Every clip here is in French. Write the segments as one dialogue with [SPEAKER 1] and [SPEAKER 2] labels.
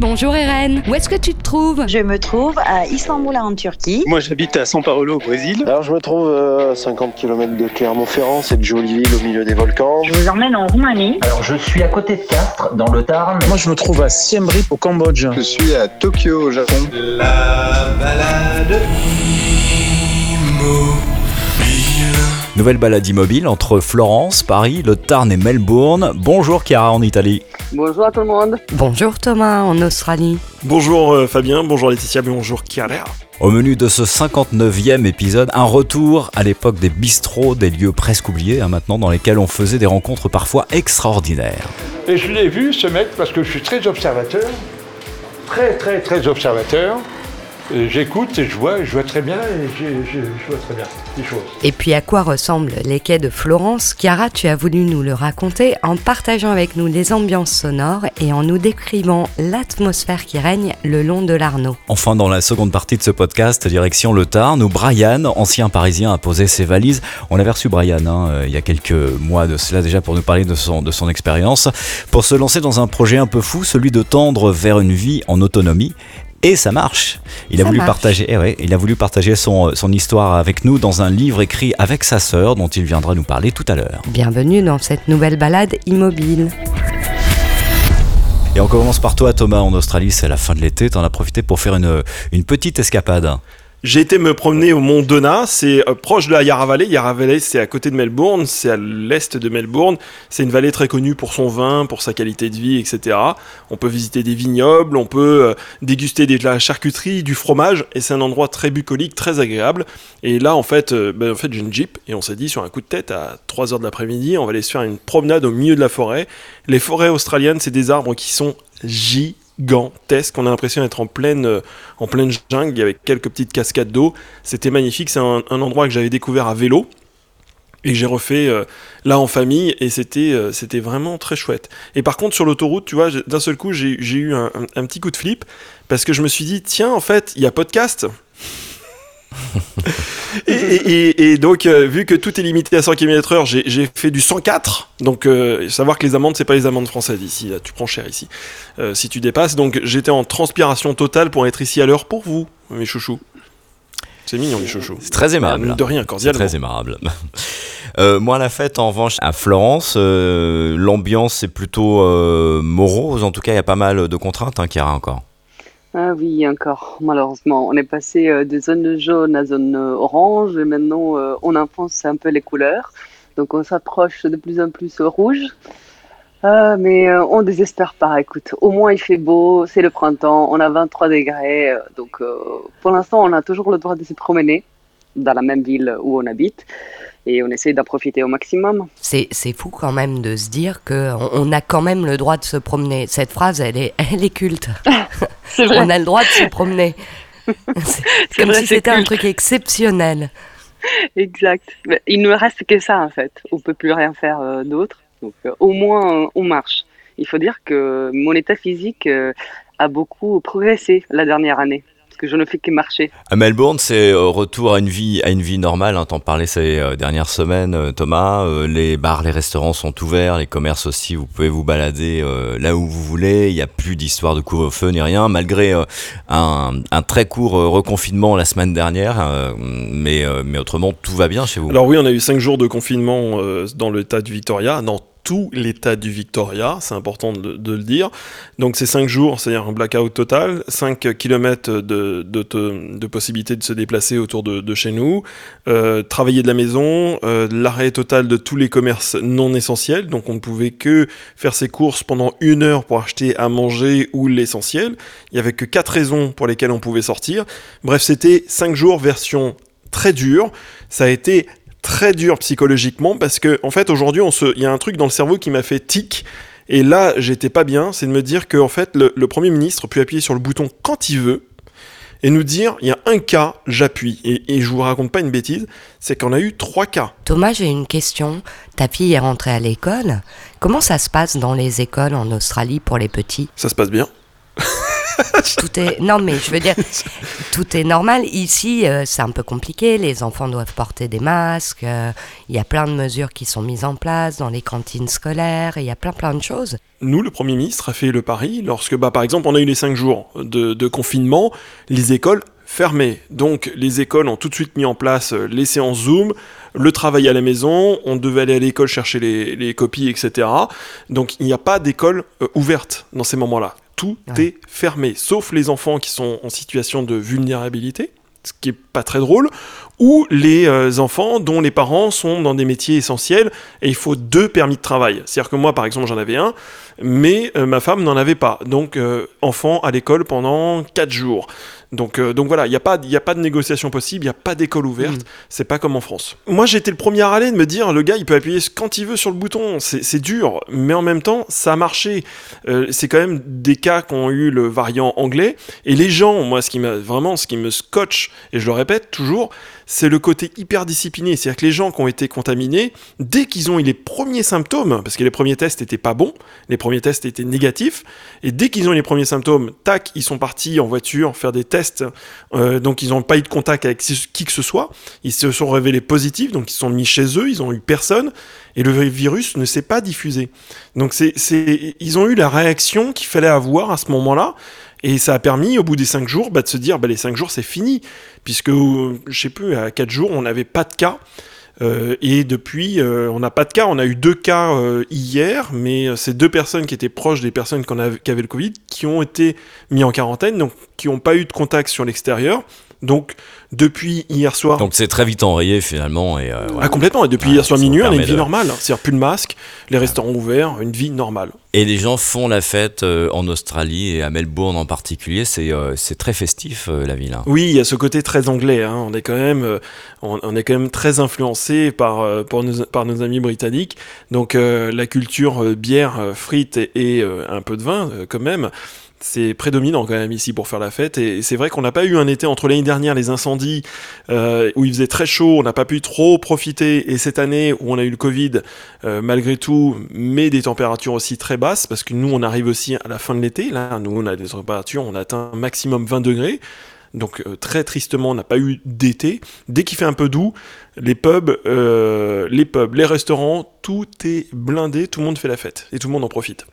[SPEAKER 1] Bonjour Irène, où est-ce que tu te trouves?
[SPEAKER 2] Je me trouve à Istanbul en Turquie.
[SPEAKER 3] Moi j'habite à São Paulo au Brésil.
[SPEAKER 4] Alors je me trouve à 50 km de Clermont-Ferrand, cette jolie ville au milieu des volcans.
[SPEAKER 2] Je vous emmène en Roumanie.
[SPEAKER 5] Alors je suis à côté de Castres, dans le Tarn.
[SPEAKER 6] Moi je me trouve à Siem Reap au Cambodge.
[SPEAKER 7] Je suis à Tokyo au Japon.
[SPEAKER 8] La balade
[SPEAKER 9] Nouvelle balade immobile entre Florence, Paris, le Tarn et Melbourne. Bonjour Chiara en Italie.
[SPEAKER 10] Bonjour à tout le monde.
[SPEAKER 1] Bonjour Thomas en Australie.
[SPEAKER 11] Bonjour euh, Fabien, bonjour Laetitia, bonjour Chiara.
[SPEAKER 9] Au menu de ce 59e épisode, un retour à l'époque des bistrots, des lieux presque oubliés hein, maintenant, dans lesquels on faisait des rencontres parfois extraordinaires.
[SPEAKER 12] Et je l'ai vu ce mec parce que je suis très observateur, très très très observateur. Euh, J'écoute et je vois, je vois très bien et je, je- je vois très bien les choses.
[SPEAKER 1] Et puis à quoi ressemblent les quais de Florence? Chiara, tu as voulu nous le raconter en partageant avec nous les ambiances sonores et en nous décrivant l'atmosphère qui règne le long de l'Arnaud.
[SPEAKER 9] Enfin, dans la seconde partie de ce podcast, direction le Tarn, où Brian, ancien parisien, a posé ses valises. On avait reçu Brian hein, euh, il y a quelques mois de cela déjà pour nous parler de son, de son expérience, pour se lancer dans un projet un peu fou, celui de tendre vers une vie en autonomie. Et ça marche. Il a voulu
[SPEAKER 1] marche.
[SPEAKER 9] partager, eh ouais, il a voulu partager son, son histoire avec nous dans un livre écrit avec sa sœur, dont il viendra nous parler tout à l'heure.
[SPEAKER 1] Bienvenue dans cette nouvelle balade immobile.
[SPEAKER 9] Et on commence par toi, Thomas, en Australie. C'est la fin de l'été. T'en as profité pour faire une, une petite escapade.
[SPEAKER 11] J'ai été me promener au mont Donat, c'est euh, proche de la Yarra Valley. Yarra Valley, c'est à côté de Melbourne, c'est à l'est de Melbourne. C'est une vallée très connue pour son vin, pour sa qualité de vie, etc. On peut visiter des vignobles, on peut euh, déguster de la charcuterie, du fromage, et c'est un endroit très bucolique, très agréable. Et là, en fait, euh, ben, en fait j'ai une Jeep, et on s'est dit, sur un coup de tête, à 3h de l'après-midi, on va aller se faire une promenade au milieu de la forêt. Les forêts australiennes, c'est des arbres qui sont gigantesques. On a l'impression d'être en pleine, euh, en pleine jungle, avec quelques petites cascades d'eau. C'était magnifique. C'est un, un endroit que j'avais découvert à vélo et j'ai refait euh, là en famille et c'était euh, c'était vraiment très chouette. Et par contre sur l'autoroute, tu vois, d'un seul coup j'ai j'ai eu un, un- un petit coup de flip parce que je me suis dit tiens en fait il y a podcast. Et, et- et- et donc euh, vu que tout est limité à 100 km/h, j'ai fait du 104. Donc euh, savoir que les amendes c'est pas les amendes françaises ici, là, tu prends cher ici. Euh, si tu dépasses, donc j'étais en transpiration totale pour être ici à l'heure pour vous, mes chouchous. C'est mignon les chouchous.
[SPEAKER 9] C'est très aimable.
[SPEAKER 11] De rien, cordialement.
[SPEAKER 9] très aimable. Euh, moi, la fête, en revanche, à Florence, euh, l'ambiance est plutôt euh, morose. En tout cas, il y a pas mal de contraintes, hein, Chiara, encore.
[SPEAKER 10] Ah oui, encore, malheureusement. On est passé euh, de zone jaune à zone euh, orange et maintenant euh, on enfonce un peu les couleurs. Donc on s'approche de plus en plus au rouge. Ah, mais euh, on désespère pas, écoute. Au moins il fait beau, c'est le printemps, on a 23 degrés. donc pour l'instant on a toujours le droit de se promener dans la même ville où on habite et on essaie d'en profiter au maximum.
[SPEAKER 1] C'est fou quand même de se dire que on- on a quand même le droit de se promener. Cette phrase, elle est, elle est culte.
[SPEAKER 10] Vrai.
[SPEAKER 1] On a le droit de se promener. C'est comme
[SPEAKER 10] vrai,
[SPEAKER 1] si c'était un truc exceptionnel.
[SPEAKER 10] Exact. Il ne reste que ça en fait. On peut plus rien faire euh, d'autre. Donc euh, au moins euh, on marche. Il faut dire que mon état physique euh, a beaucoup progressé la dernière année que je ne fais que marcher.
[SPEAKER 9] À Melbourne, c'est euh, retour à une vie, à une vie normale. Hein. T'en parlais ces euh, dernières semaines, euh, Thomas. Les bars, les restaurants sont ouverts, les commerces aussi. Vous pouvez vous balader euh, là où vous voulez. Il n'y a plus d'histoire de couvre-feu ni rien, malgré euh, un, un très court euh, reconfinement la semaine dernière. euh, mais, euh, mais autrement, tout va bien chez vous.
[SPEAKER 11] Alors oui, on a eu 5 jours de confinement euh, dans l'état du Victoria, dans tout l'état du Victoria, c'est important de, le dire. Donc c'est 5 jours, c'est-à-dire un blackout total, 5 km de, de, possibilité de se déplacer autour de, chez nous, euh, travailler de la maison, euh, l'arrêt total de tous les commerces non essentiels, donc on ne pouvait que faire ses courses pendant une heure pour acheter à manger ou l'essentiel. Il n'y avait que 4 raisons pour lesquelles on pouvait sortir. Bref, c'était 5 jours version très dure. Ça a été très dur psychologiquement parce que en fait aujourd'hui on se il y a un truc dans le cerveau qui m'a fait tic. Et là j'étais pas bien. C'est de me dire que en fait le, le premier ministre peut appuyer sur le bouton quand il veut et nous dire il y a un cas j'appuie. Et, et je vous raconte pas une bêtise c'est qu'on a eu trois cas.
[SPEAKER 1] Thomas, j'ai une question. Ta fille est rentrée à l'école. Comment ça se passe dans les écoles en Australie pour les petits?
[SPEAKER 11] Ça se passe bien
[SPEAKER 1] tout est. Non, mais je veux dire, tout est normal. Ici, euh, c'est un peu compliqué. Les enfants doivent porter des masques. euh, Il y a plein de mesures qui sont mises en place dans les cantines scolaires. Il y a plein, plein de choses.
[SPEAKER 11] Nous, le Premier ministre a fait le pari lorsque, bah, par exemple, on a eu les 5 jours de, confinement, les écoles fermées. Donc, les écoles ont tout de suite mis en place euh, les séances Zoom, le travail à la maison, on devait aller à l'école chercher les, les copies, etc. Donc, il n'y a pas d'école ouverte dans ces moments-là. Tout
[SPEAKER 1] Ouais.
[SPEAKER 11] est fermé, sauf les enfants qui sont en situation de vulnérabilité, ce qui est pas très drôle, ou les euh, enfants dont les parents sont dans des métiers essentiels et il faut deux permis de travail. C'est-à-dire que moi, par exemple, j'en avais un, mais euh, ma femme n'en avait pas. Donc, euh, enfant à l'école pendant 4 jours. Donc, euh, donc voilà, il n'y a, pas- y a pas de négociation possible, il n'y a pas d'école ouverte, c'est pas comme en France. Moi, j'étais le premier à râler de me dire, le gars, il peut appuyer quand il veut sur le bouton, c'est dur, mais en même temps, ça a marché. C'est quand même des cas qui ont eu le variant anglais, et les gens, moi, ce qui m'a vraiment, ce qui me scotche, et je le répète toujours, c'est le côté hyper discipliné. C'est-à-dire que les gens qui ont été contaminés, dès qu'ils ont eu les premiers symptômes, parce que les premiers tests étaient pas bons, les premiers tests étaient négatifs, et dès qu'ils ont eu les premiers symptômes, tac, ils sont partis en voiture faire des tests, euh, donc ils n'ont pas eu de contact avec qui que ce soit, ils se sont révélés positifs, donc ils sont mis chez eux, ils ont eu personne, et le virus ne s'est pas diffusé. Donc c'est, ils ont eu la réaction qu'il fallait avoir à ce moment-là, et ça a permis, au bout des 5 jours, bah, de se dire, bah, les 5 jours, c'est fini. Puisque, euh, je sais plus, à 4 jours, on n'avait pas de cas. Euh, et depuis, euh, on n'a pas de cas. On a eu deux cas hier, mais c'est deux personnes qui étaient proches des personnes qui avaient le Covid, qui ont été mis en quarantaine, donc qui n'ont pas eu de contact sur l'extérieur. Donc, depuis hier soir.
[SPEAKER 9] Donc c'est très vite enrayé finalement. Et, euh,
[SPEAKER 11] Ah, complètement. Et depuis hier soir minuit, on a une vie
[SPEAKER 9] de-
[SPEAKER 11] normale. C'est-à-dire plus de masque, les restaurants ouverts, une vie normale.
[SPEAKER 9] Et les gens font la fête euh, en Australie et à Melbourne en particulier. C'est euh, très festif euh, la ville. hein.
[SPEAKER 11] Oui, il y a ce côté très anglais. hein. On est quand même, on, on est quand même très influencé par, par, nos, par nos amis britanniques. Donc la culture bière, frites et, et, un peu de vin, quand même. C'est prédominant quand même ici pour faire la fête. Et c'est vrai qu'on n'a pas eu un été entre l'année dernière les incendies euh, où il faisait très chaud, on n'a pas pu trop profiter. Et cette année où on a eu le Covid euh, malgré tout, mais des températures aussi très basses parce que nous on arrive aussi à la fin de l'été, là. Nous on a des températures, on atteint maximum 20 degrés. Donc euh, très tristement, on n'a pas eu d'été. Dès qu'il fait un peu doux, les pubs, les pubs, les restaurants, tout est blindé, tout le monde fait la fête. Et tout le monde en profite.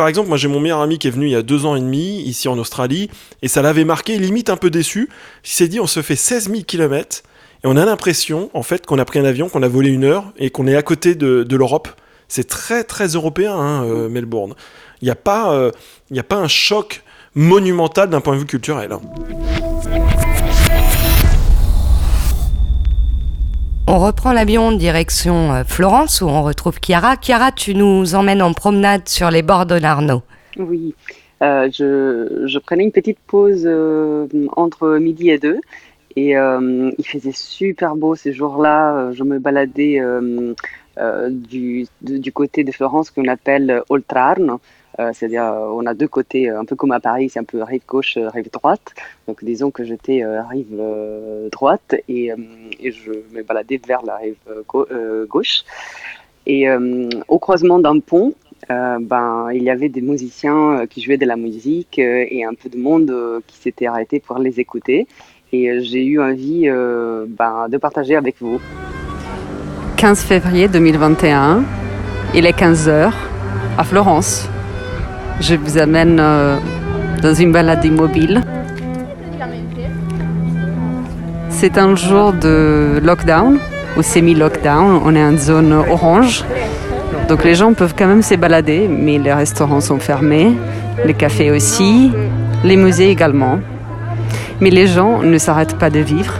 [SPEAKER 11] Par exemple, moi j'ai mon meilleur ami qui est venu il y a deux ans et demi ici en Australie et ça l'avait marqué, limite un peu déçu. Il s'est dit on se fait 16 000 km et on a l'impression en fait qu'on a pris un avion, qu'on a volé une heure et qu'on est à côté de, de l'Europe. C'est très très européen hein, euh, Melbourne. Il n'y a, pas, euh, y a pas un choc monumental d'un point de vue culturel. hein.
[SPEAKER 1] On reprend l'avion direction euh, Florence où on retrouve Chiara. Chiara, tu nous emmènes en promenade sur les bords de l'Arno.
[SPEAKER 10] Oui, Euh, je, prenais une petite pause euh, entre midi et deux et il faisait super beau ces jours-là. Je me baladais du, du côté de Florence qu'on appelle Oltrarno. Euh, C'est-à-dire, euh, on a deux côtés, euh, un peu comme à Paris, c'est un peu rive gauche, rive droite. Donc, disons que j'étais rive droite et, je me baladais vers la rive gau- gauche. Et au croisement d'un pont, ben, il y avait des musiciens qui jouaient de la musique et un peu de monde qui s'était arrêté pour les écouter. Et j'ai eu envie ben, de partager avec vous.
[SPEAKER 13] 15 février 2021, il est 15h à Florence. Je vous amène euh, dans une balade immobile. C'est un jour de lockdown ou semi-lockdown. On est en zone orange. Donc les gens peuvent quand même se balader, mais les restaurants sont fermés, les cafés aussi, les musées également. Mais les gens ne s'arrêtent pas de vivre.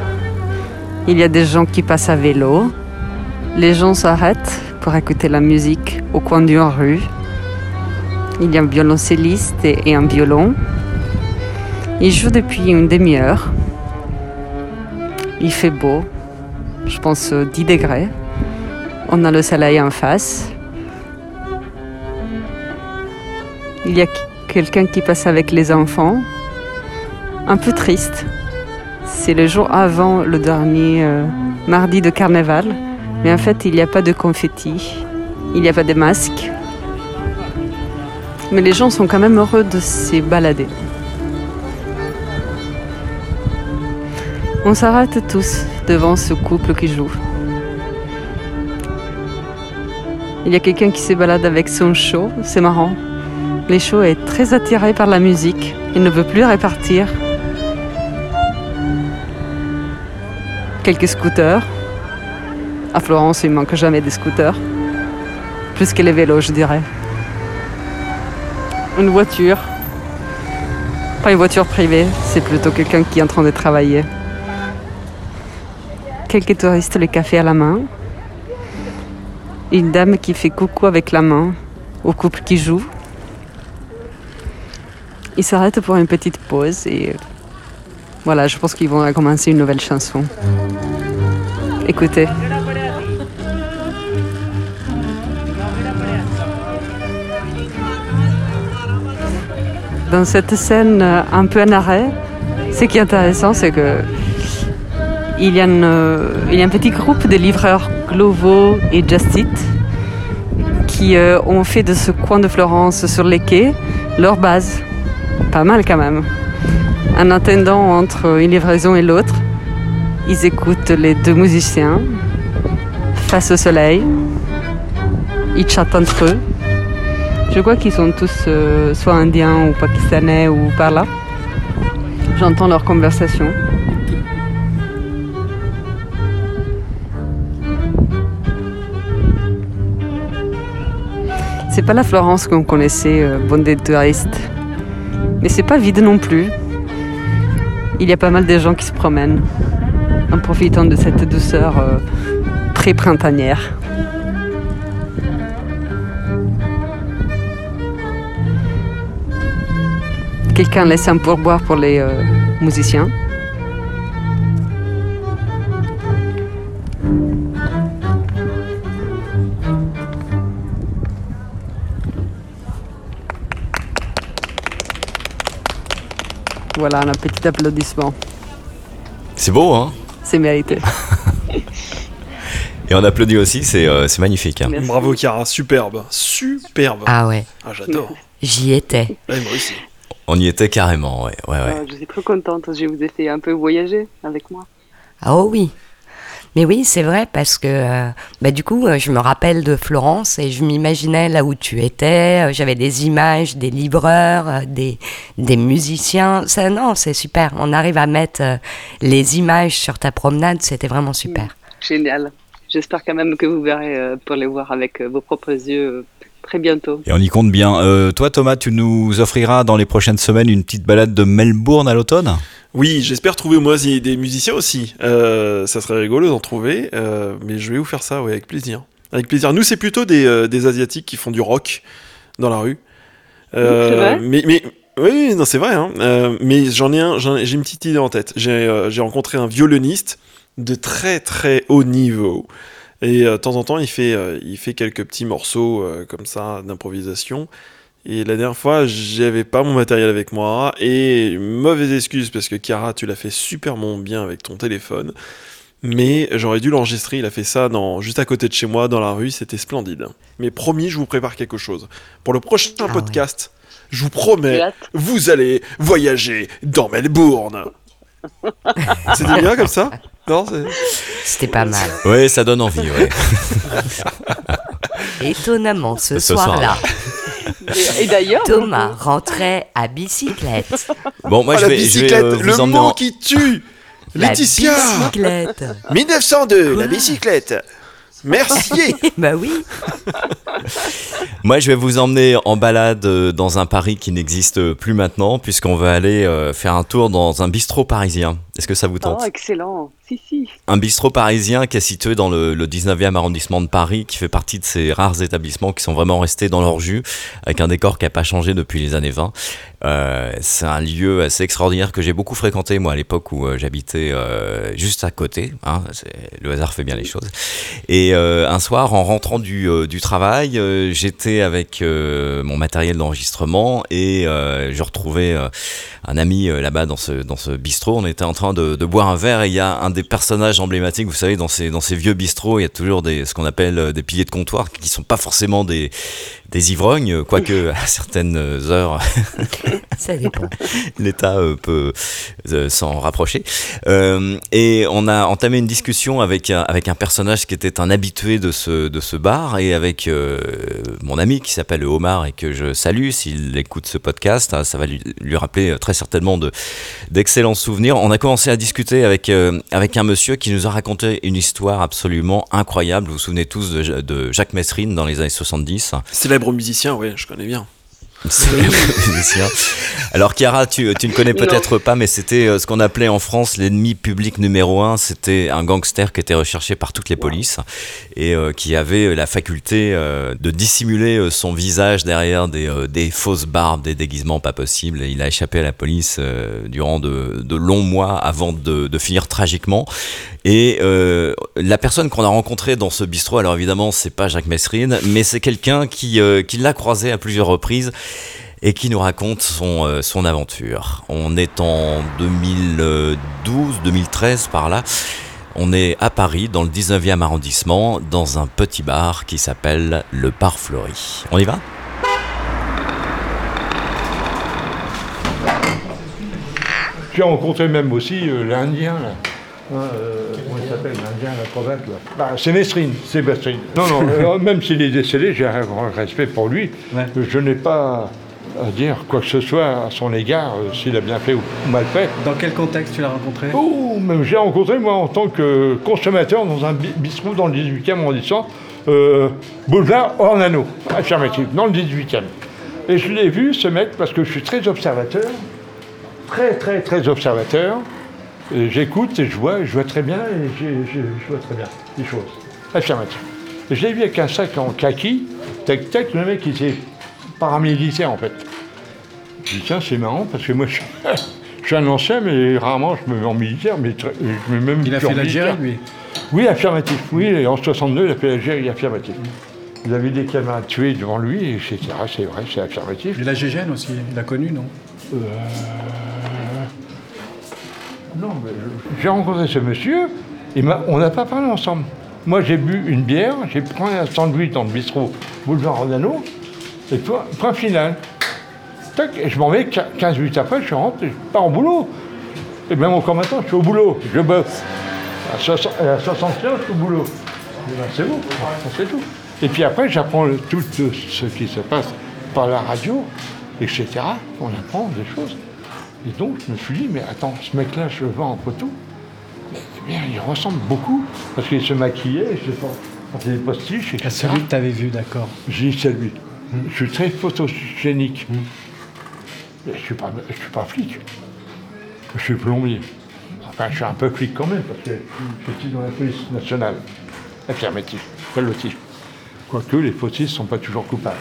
[SPEAKER 13] Il y a des gens qui passent à vélo, les gens s'arrêtent pour écouter la musique au coin d'une rue. Il y a un violoncelliste et un violon. Ils jouent depuis une demi-heure. Il fait beau, je pense euh, 10 degrés. On a le soleil en face. Il y a quelqu'un qui passe avec les enfants. Un peu triste. C'est le jour avant le dernier euh, mardi de carnaval. Mais en fait, il n'y a pas de confetti, il n'y a pas de masques. Mais les gens sont quand même heureux de se balader. On s'arrête tous devant ce couple qui joue. Il y a quelqu'un qui se balade avec son show, c'est marrant. Les show est très attiré par la musique, il ne veut plus répartir. Quelques scooters. À Florence, il manque jamais des scooters. Plus que les vélos, je dirais. Une voiture. Pas une voiture privée, c'est plutôt quelqu'un qui est en train de travailler. Quelques touristes, le café à la main. Une dame qui fait coucou avec la main au couple qui joue. Ils s'arrêtent pour une petite pause et voilà, je pense qu'ils vont commencer une nouvelle chanson. Écoutez. Dans cette scène euh, un peu en arrêt, ce qui est intéressant, c'est que il y, a a un petit groupe de livreurs Glovo et Just Eat qui euh, ont fait de ce coin de Florence sur les quais leur base. Pas mal quand même. En attendant entre une livraison et l'autre, ils écoutent les deux musiciens face au soleil. Ils chattent entre eux. Je crois qu'ils sont tous euh, soit indiens ou pakistanais ou par là. J'entends leur conversation. C'est pas la Florence qu'on connaissait, euh, bondée de touristes. Mais c'est pas vide non plus. Il y a pas mal de gens qui se promènent en profitant de cette douceur euh, pré-printanière. Quelqu'un laisse un pourboire pour les euh, musiciens. Voilà, un petit applaudissement.
[SPEAKER 9] C'est beau, hein?
[SPEAKER 13] C'est mérité.
[SPEAKER 9] Et on applaudit aussi, c'est euh, magnifique. hein.
[SPEAKER 11] Bravo Chiara, superbe, superbe.
[SPEAKER 1] Ah ouais.
[SPEAKER 11] Ah, j'adore.
[SPEAKER 1] J'y étais.
[SPEAKER 11] Ouais, moi aussi.
[SPEAKER 9] On y était carrément, ouais. ouais, ouais.
[SPEAKER 10] Ah, je suis trop contente, je vous ai fait un peu voyager avec moi.
[SPEAKER 1] Ah oh oui. Mais oui, c'est vrai parce que euh, bah, du coup, euh, je me rappelle de Florence et je m'imaginais là où tu étais. euh, J'avais des images, des livreurs, des, des musiciens. Ça, non, c'est super. On arrive à mettre euh, les images sur ta promenade. C'était vraiment super.
[SPEAKER 10] Génial. J'espère quand même que vous verrez euh, pour les voir avec euh, vos propres yeux euh, très bientôt.
[SPEAKER 9] Et on y compte bien. Euh, toi, Thomas, tu nous offriras dans les prochaines semaines une petite balade de Melbourne à l'automne?
[SPEAKER 11] Oui, j'espère trouver moi aussi des musiciens aussi. Euh, ça serait rigolo d'en trouver, euh, mais je vais vous faire ça, ouais, avec plaisir. Avec plaisir. Nous, c'est plutôt des, euh, des asiatiques qui font du rock dans la rue. Euh,
[SPEAKER 10] C'est vrai
[SPEAKER 11] mais, mais oui, non, c'est vrai. Hein. Euh, mais j'en ai un, j'en ai- j'ai une petite idée en tête. J'ai euh, j'ai rencontré un violoniste de très très haut niveau. Et euh, de temps en temps, il fait, euh, il fait quelques petits morceaux euh, comme ça d'improvisation. Et la dernière fois, j'avais pas mon matériel avec moi. Et mauvaise excuse parce que Chiara, tu l'as fait superment bien avec ton téléphone. Mais j'aurais dû l'enregistrer. Il a fait ça dans, juste à côté de chez moi, dans la rue. C'était splendide. Mais promis, je vous prépare quelque chose. Pour le prochain
[SPEAKER 1] Ah
[SPEAKER 11] podcast, je vous promets, vous allez voyager dans Melbourne. C'était bien comme ça? Non
[SPEAKER 1] C'était pas mal.
[SPEAKER 9] Ouais, ça donne envie, ouais.
[SPEAKER 1] Étonnamment, ce,
[SPEAKER 9] Ce
[SPEAKER 1] soir-là,
[SPEAKER 10] Et, et d'ailleurs,
[SPEAKER 1] Thomas rentrait à bicyclette.
[SPEAKER 9] Bon, moi,
[SPEAKER 11] Ah,
[SPEAKER 9] je
[SPEAKER 11] la
[SPEAKER 9] vais, je vais
[SPEAKER 11] bicyclette,
[SPEAKER 9] euh,
[SPEAKER 11] le
[SPEAKER 9] vous
[SPEAKER 11] mot
[SPEAKER 9] en...
[SPEAKER 11] qui tue
[SPEAKER 1] La
[SPEAKER 11] Laetitia
[SPEAKER 1] bicyclette.
[SPEAKER 11] 1902, la bicyclette Merci
[SPEAKER 1] bah oui.
[SPEAKER 9] Moi, je vais vous emmener en balade euh, dans un Paris qui n'existe plus maintenant, puisqu'on va aller euh, faire un tour dans un bistrot parisien. Est-ce que ça vous tente
[SPEAKER 10] Oh, excellent. Si, si.
[SPEAKER 9] Un bistrot parisien qui est situé dans le, le 19e arrondissement de Paris, qui fait partie de ces rares établissements qui sont vraiment restés dans leur jus, avec un décor qui n'a pas changé depuis les années 20. Euh, c'est un lieu assez extraordinaire que j'ai beaucoup fréquenté, moi, à l'époque où euh, j'habitais euh, juste à côté. Hein, le hasard fait bien les choses. Et euh, un soir, en rentrant du, du travail, j'étais avec mon matériel d'enregistrement et je retrouvais un ami là-bas dans ce, dans ce bistrot. On était en train de, de boire un verre. Et il y a un des personnages emblématiques, vous savez, dans ces, vieux bistrots, il y a toujours des, ce qu'on appelle euh, des piliers de comptoir qui sont pas forcément des, des ivrognes, quoique à certaines heures,
[SPEAKER 1] Ça dépend.
[SPEAKER 9] l'État euh, peut euh, s'en rapprocher. Euh, et on a entamé une discussion avec un, avec un personnage qui était un habitué de ce, de ce bar et avec mon ami qui s'appelle Omar et que je salue s'il écoute ce podcast. hein, ça va lui, lui rappeler très certainement de, d'excellents souvenirs. On a commencé à discuter avec, avec un monsieur qui nous a raconté une histoire absolument incroyable. Vous vous souvenez tous de Jacques Messrine dans les années 70
[SPEAKER 11] Célèbre musicien, oui, je connais bien.
[SPEAKER 9] Alors Chiara, tu, tu ne connais peut-être pas, mais c'était euh, ce qu'on appelait en France l'ennemi public numéro un. C'était un gangster qui était recherché par toutes les polices et euh, qui avait la faculté euh, de dissimuler euh, son visage derrière des, euh, des fausses barbes, des déguisements pas possibles. Et il a échappé à la police euh, durant de, de longs mois avant de, de finir tragiquement. Et euh, la personne qu'on a rencontrée dans ce bistrot, alors évidemment, c'est pas Jacques Messrine, mais c'est quelqu'un qui, euh, qui l'a croisé à plusieurs reprises et qui nous raconte son, euh, son aventure. On est en 2012-2013 par là. On est à Paris, dans le 19e arrondissement, dans un petit bar qui s'appelle le Bar Fleury. On y va?
[SPEAKER 12] J'ai rencontré même aussi l'Indien, là. Hein, euh, comment il s'appelle, l'Indien, la cravate, là? Bah, C'est Mestrine, c'est Mestrine. Non, non, euh, même s'il est décédé, j'ai un grand respect pour lui. Je n'ai pas à dire quoi que ce soit à son égard, euh, s'il a bien fait ou mal fait.
[SPEAKER 14] Dans quel contexte tu l'as rencontré?
[SPEAKER 12] Oh, même j'ai rencontré moi en tant que consommateur dans un bi- bistrot dans le 18e arrondissement, euh, boulevard Ornano, affirmatif, dans le 18e. Et je l'ai vu, ce mec, parce que je suis très observateur, très très très observateur. Et J'écoute et je vois, je vois très bien et je vois très bien les choses. Affirmatif. Je l'ai vu avec un sac en kaki, tac tac, le mec il était paramilitaire en fait. Je dis tiens c'est marrant parce que moi je, je suis un ancien mais rarement je me mets en militaire, mais très- je me mets même
[SPEAKER 14] Il a fait l'Algérie, lui
[SPEAKER 12] Oui, affirmatif. Oui, et en 62, il a fait l'Algérie, affirmatif. Il avait des camarades tués devant lui, etc. C'est vrai, c'est affirmatif.
[SPEAKER 14] Et la Gégène aussi, il a connu, non?
[SPEAKER 12] Euh, Non, mais j'ai rencontré ce monsieur, et on n'a pas parlé ensemble. Moi, j'ai bu une bière, j'ai pris un sandwich dans le bistrot boulevard Rodano, et point, point final. Tac, et je m'en vais, quin- 15 minutes après, je rentre, je pars au boulot. Et même encore maintenant, je suis au boulot, je bosse. À, 60, à 75, je suis au boulot. Eh ben, c'est bon, c'est tout. Et puis après, j'apprends tout ce qui se passe par la radio, etc. On apprend des choses. Et donc, je me suis dit, mais attends, ce mec-là, je le vois en photo. Mais il ressemble beaucoup. Parce qu'il se maquillait, il se portait des postiches, etc.
[SPEAKER 14] À celui que tu avais vu, d'accord.
[SPEAKER 12] J'ai dit, c'est lui. Je suis très photogénique. Mais je ne suis, pas- je suis pas flic. Je suis plombier. Enfin, je suis un peu flic quand même, parce que je suis dans la police nationale. Affirmatif, pelotif. Quoique les fautistes ne sont pas toujours coupables.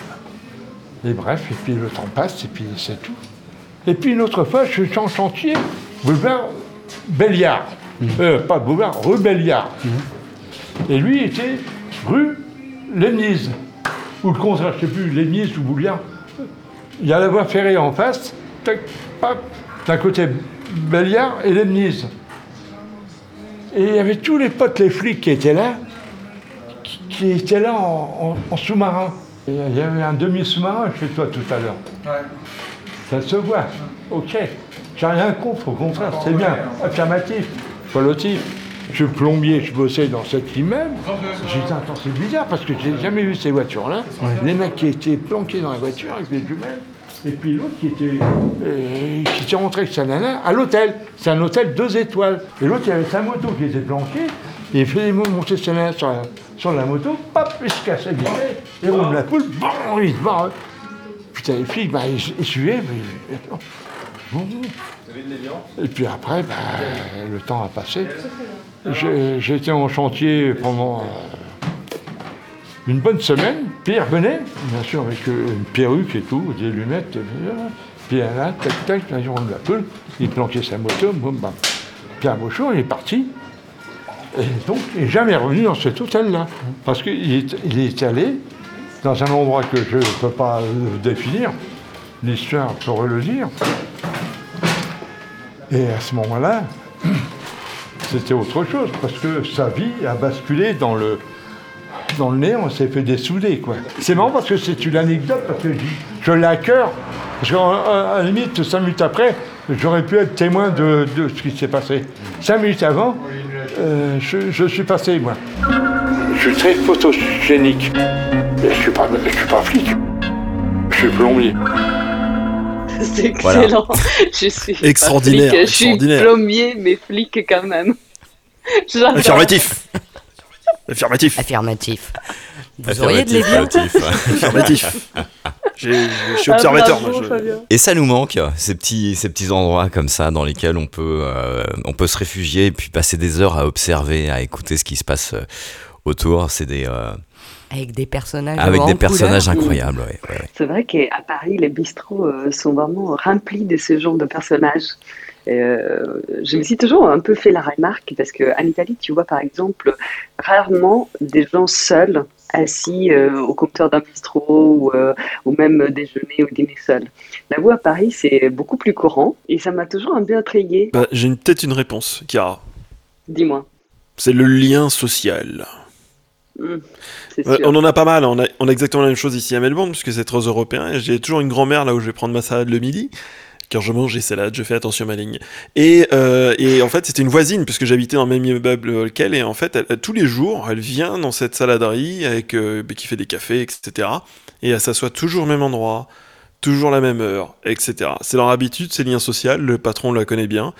[SPEAKER 12] Et bref, et puis le temps passe, et puis c'est tout. Et puis une autre fois, je suis en chantier, boulevard Béliard. Euh, pas boulevard, rue Béliard. Et lui était rue Lénise. Ou le contraire, je ne sais plus, Lénise ou Bouliard. Il y a la voie ferrée en face, tac, paf, d'un côté Béliard et Lénise. Et il y avait tous les potes, les flics qui étaient là, qui, qui étaient là en, en- en sous-marin. Il y avait un demi-sous-marin chez toi tout à l'heure. Ça se voit. Ok. J'ai rien contre, au contraire, c'est bien. Affirmatif, positif. Je suis plombier, je bossais dans cet immeuble. J'ai dit, attends, c'est bizarre parce que j'ai jamais vu ces voitures-là. Les mecs qui étaient planqués dans la voiture avec les jumelles. Et puis l'autre qui était, euh, qui était rentré avec sa nana à l'hôtel. C'est un hôtel deux étoiles. Et l'autre, il avait sa moto qui était planquée. Et il faisait monter sa nana sur la, sur la moto. Pop, il se cassait bien. Et roule la poule. Bon, il se barre. Putain, les flics, bah, ils, ils suivaient. mais- Bon. Et puis après, bah, le temps a passé. J'ai- J'étais en chantier pendant euh, une bonne semaine. Pierre venait, bien sûr, avec euh, une perruque et tout, des lunettes. et puis, Pierre là, tac, tac, roule la poule. Il planquait sa moto, boum, bam. Pierre Beauchon, il est parti. Et donc, il n'est jamais revenu dans cet hôtel-là. Parce qu'il est, il est allé dans un endroit que je ne peux pas euh, définir. L'histoire pourrait le dire. Et à ce moment-là, c'était autre chose, parce que sa vie a basculé dans le, dans le nez, on s'est fait dessouder, quoi. C'est marrant parce que c'est une anecdote, parce que je l'ai à cœur. Parce qu'à la limite, cinq minutes après, j'aurais pu être témoin de, de ce qui s'est passé. Cinq minutes avant, euh, je, je, suis passé, moi. Je suis très photogénique. Je ne suis, pas, je suis pas flic. Je suis plombier.
[SPEAKER 10] C'est excellent. Voilà. Je suis
[SPEAKER 11] extraordinaire.
[SPEAKER 10] Je suis plombier, mais flic quand même.
[SPEAKER 11] Affirmatif. Affirmatif.
[SPEAKER 1] Affirmatif. Vous
[SPEAKER 9] Affirmatif,
[SPEAKER 1] auriez de
[SPEAKER 11] Affirmatif. Je suis observateur.
[SPEAKER 10] Ah, bravo,
[SPEAKER 11] je...
[SPEAKER 9] Et ça nous manque, ces petits, ces petits endroits comme ça dans lesquels on peut, euh, on peut se réfugier et puis passer des heures à observer, à écouter ce qui se passe euh, autour. C'est des. Euh,
[SPEAKER 1] avec des personnages
[SPEAKER 9] avec des personnages
[SPEAKER 1] couleur.
[SPEAKER 9] incroyables. Ouais, ouais.
[SPEAKER 10] C'est vrai qu'à Paris, les bistrots euh, sont vraiment remplis de ce genre de personnages. Euh, je me suis toujours un peu fait la remarque parce qu'en Italie, tu vois par exemple rarement des gens seuls assis euh, au comptoir d'un bistrot ou, euh, ou, même déjeuner ou dîner seul. La voix à Paris, c'est beaucoup plus courant et ça m'a toujours un peu intrigué.
[SPEAKER 11] Bah, J'ai peut-être une réponse, Chiara.
[SPEAKER 10] Dis-moi.
[SPEAKER 11] C'est le lien social.
[SPEAKER 10] Mmh,
[SPEAKER 11] ouais, on en a pas mal, on a, on a, exactement la même chose ici à Melbourne, puisque c'est très européen. J'ai toujours une grand-mère là où je vais prendre ma salade le midi. Car je mange des salades, je fais attention à ma ligne. Et, euh, et en fait, c'était une voisine, puisque j'habitais dans le même immeuble qu'elle, et en fait, elle, tous les jours, elle vient dans cette saladerie avec, euh, qui fait des cafés, etc. Et elle s'assoit toujours au même endroit, toujours la même heure, etc. C'est leur habitude, c'est lien social, le patron la connaît bien.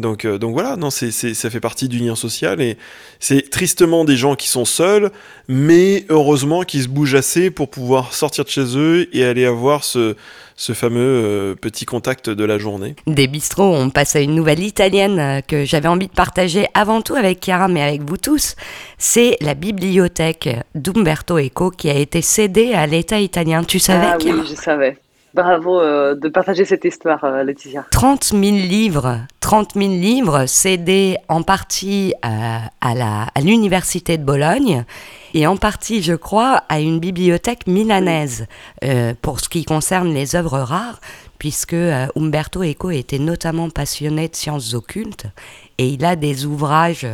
[SPEAKER 11] Donc, euh, donc voilà, non, c'est, c'est, ça fait partie du lien social et c'est tristement des gens qui sont seuls, mais heureusement qui se bougent assez pour pouvoir sortir de chez eux et aller avoir ce, ce fameux euh, petit contact de la journée.
[SPEAKER 1] Des bistrots, on passe à une nouvelle italienne euh, que j'avais envie de partager avant tout avec Chiara, mais avec vous tous. C'est la bibliothèque d'Umberto Eco qui a été cédée à l'État italien. Tu savais,
[SPEAKER 10] ah,
[SPEAKER 1] Chiara?
[SPEAKER 10] Oui, je savais. Bravo euh, de partager cette histoire, euh, Laetitia.
[SPEAKER 1] 30 000 livres, 30 000 livres cédés en partie à, à, l'université de Bologne et en partie, je crois, à une bibliothèque milanaise euh, pour ce qui concerne les œuvres rares, puisque Umberto Eco était notamment passionné de sciences occultes et il a des ouvrages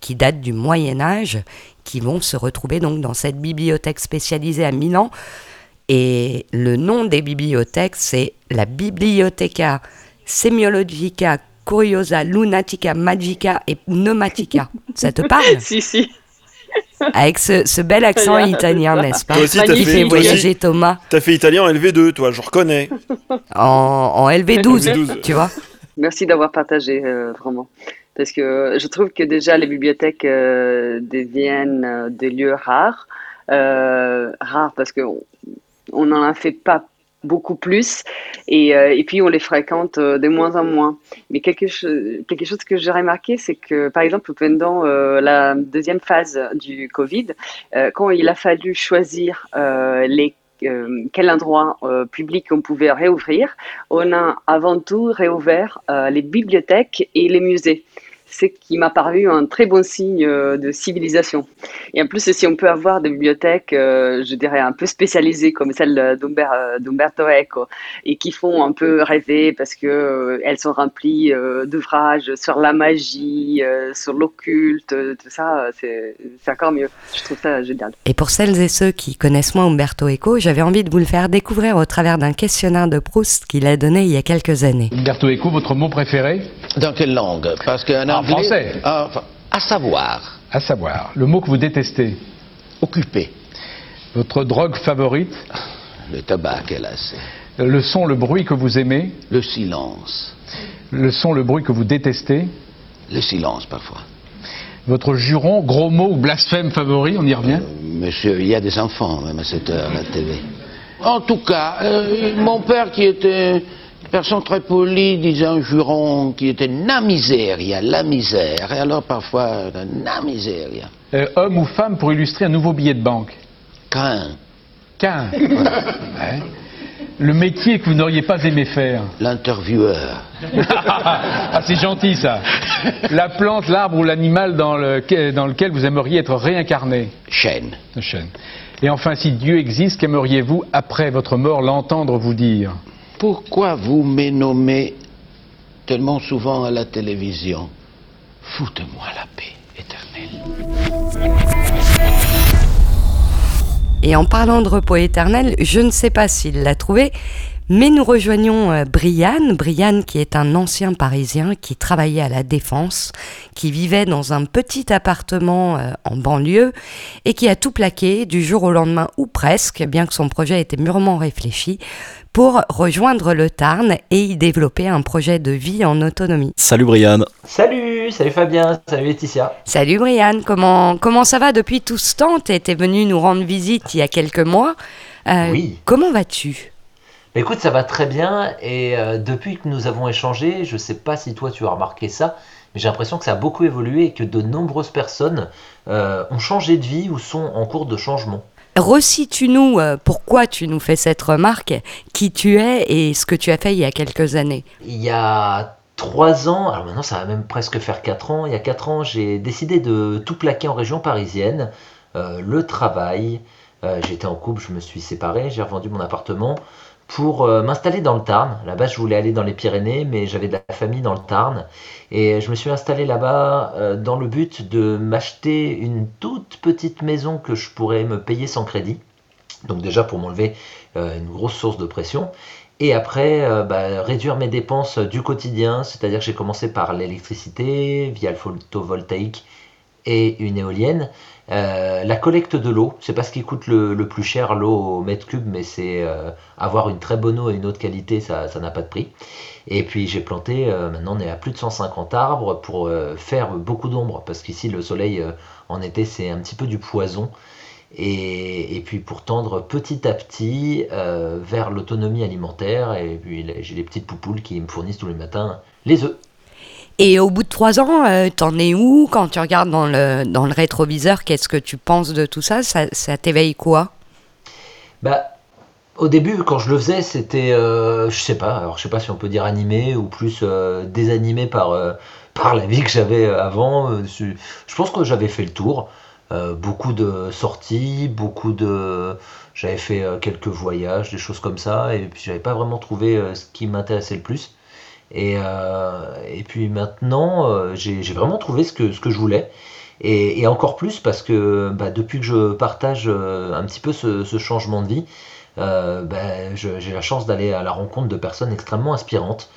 [SPEAKER 1] qui datent du Moyen Âge qui vont se retrouver donc dans cette bibliothèque spécialisée à Milan. Et le nom des bibliothèques, c'est la Bibliotheca Semiologica Curiosa Lunatica Magica et Pneumatica. Ça te parle
[SPEAKER 10] Si, si.
[SPEAKER 1] Avec ce, ce, bel accent italien, n'est-ce pas
[SPEAKER 11] Toi aussi,
[SPEAKER 1] Qui fait voyager Thomas.
[SPEAKER 11] T'as fait italien en LV2, toi, je reconnais.
[SPEAKER 1] En, en LV12, LV12, tu vois.
[SPEAKER 10] Merci d'avoir partagé, euh, vraiment. Parce que je trouve que déjà les bibliothèques euh, deviennent euh, des lieux rares. rares parce que on n'en a fait pas beaucoup plus et, euh, et, puis on les fréquente euh, de moins en moins. Mais quelque, chose, quelque chose que j'ai remarqué, c'est que par exemple pendant euh, la deuxième phase du Covid, quand il a fallu choisir les quel endroit public on pouvait réouvrir, on a avant tout réouvert les bibliothèques et les musées c'est qui m'a paru un très bon signe de civilisation. Et en plus, si on peut avoir des bibliothèques, euh, je dirais, un peu spécialisées comme celle d'Umberto Eco, et qui font un peu rêver parce qu'elles euh, sont remplies euh, d'ouvrages sur la magie, sur l'occulte, tout ça, c'est encore mieux. Je trouve ça génial.
[SPEAKER 1] Et pour celles et ceux qui connaissent moins Umberto Eco, j'avais envie de vous le faire découvrir au travers d'un questionnaire de Proust qu'il a donné il y a quelques années.
[SPEAKER 15] Umberto Eco, votre mot préféré?
[SPEAKER 16] Dans quelle langue? Parce qu'un
[SPEAKER 15] En français.
[SPEAKER 16] Enfin, à savoir.
[SPEAKER 15] À savoir. Le mot que vous détestez
[SPEAKER 16] Occupé.
[SPEAKER 15] Votre drogue favorite
[SPEAKER 16] Le tabac, hélas.
[SPEAKER 15] Le son, le bruit que vous aimez
[SPEAKER 16] Le silence.
[SPEAKER 15] Le son, le bruit que vous détestez
[SPEAKER 16] Le silence, parfois.
[SPEAKER 15] Votre juron, gros mot ou blasphème favori, on y revient
[SPEAKER 16] euh, Monsieur, il y a des enfants, même à cette heure, à la télé. En tout cas, euh, mon père qui était personne très polie disait un juron qui était na miseria, la misère, et alors parfois na miseria.
[SPEAKER 15] Euh, homme ou femme pour illustrer un nouveau billet de banque
[SPEAKER 16] Qu'un.
[SPEAKER 15] Qu'un. ouais. Le métier que vous n'auriez pas aimé faire
[SPEAKER 16] L'intervieweur.
[SPEAKER 15] ah, c'est gentil ça. La plante, l'arbre ou l'animal dans, le, dans, lequel vous aimeriez être réincarné
[SPEAKER 16] Chêne.
[SPEAKER 15] Chêne. Et enfin, si Dieu existe, qu'aimeriez-vous, après votre mort, l'entendre vous dire?
[SPEAKER 16] Pourquoi vous me nommez tellement souvent à la télévision? Foutez-moi la paix éternelle.
[SPEAKER 1] Et en parlant de repos éternel, je ne sais pas s'il l'a trouvé, mais nous rejoignons euh, Brian, Brian qui est un ancien Parisien qui travaillait à la Défense, qui vivait dans un petit appartement euh, en banlieue et qui a tout plaqué du jour au lendemain ou presque, bien que son projet était mûrement réfléchi, pour rejoindre le Tarn et y développer un projet de vie en autonomie.
[SPEAKER 9] Salut Brian.
[SPEAKER 17] Salut, salut Fabien, salut Laetitia.
[SPEAKER 1] Salut Brian, comment, comment ça va depuis tout ce temps? Tu étais venu nous rendre visite il y a quelques mois. Euh,
[SPEAKER 17] Oui.
[SPEAKER 1] Comment vas-tu?
[SPEAKER 17] Écoute, ça va très bien et euh, depuis que nous avons échangé, je sais pas si toi tu as remarqué ça, mais j'ai l'impression que ça a beaucoup évolué et que de nombreuses personnes euh, ont changé de vie ou sont en cours de changement.
[SPEAKER 1] Resitue-nous euh, pourquoi tu nous fais cette remarque, qui tu es et ce que tu as fait il y a quelques années.
[SPEAKER 17] Il y a trois ans, alors maintenant ça va même presque faire quatre ans, il y a quatre ans j'ai décidé de tout plaquer en région parisienne, Euh, le travail, j'étais en couple, je me suis séparé, j'ai revendu mon appartement pour euh, m'installer dans le Tarn. Base je voulais aller dans les Pyrénées mais j'avais de la famille dans le Tarn et je me suis installé là-bas euh, dans le but de m'acheter une toute petite maison que je pourrais me payer sans crédit. Donc déjà pour m'enlever euh, une grosse source de pression. Et après, bah, réduire mes dépenses du quotidien, c'est-à-dire que j'ai commencé par l'électricité via le photovoltaïque et une éolienne. Euh, la collecte de l'eau, c'est pas ce qui coûte le, plus cher l'eau au mètre cube, mais c'est euh, avoir une très bonne eau et une eau de qualité, ça n'a pas de prix. Et puis j'ai planté, euh, maintenant on est à plus de 150 arbres pour faire beaucoup d'ombre, parce qu'ici le soleil en été c'est un petit peu du poison. Et, puis pour tendre petit à petit vers l'autonomie alimentaire, et puis j'ai les petites poupoules qui me fournissent tous les matins les œufs.
[SPEAKER 1] Et au bout de trois ans, euh, t'en es où Quand tu regardes dans le, dans le rétroviseur, qu'est-ce que tu penses de tout ça? Ça, t'éveille quoi?
[SPEAKER 17] Bah, au début, quand je le faisais, c'était, euh, je sais pas, alors je sais pas si on peut dire animé ou plus euh, désanimé par, euh, par la vie que j'avais euh, avant. Je pense que j'avais fait le tour. Beaucoup de sorties, beaucoup de. J'avais fait quelques voyages, des choses comme ça, et puis j'avais pas vraiment trouvé ce qui m'intéressait le plus. Et, euh, et puis maintenant, euh, j'ai vraiment trouvé ce que, ce que je voulais. Et, et encore plus parce que bah, depuis que je partage euh, un petit peu ce, ce changement de vie, euh, bah, j'ai la chance d'aller à la rencontre de personnes extrêmement inspirantes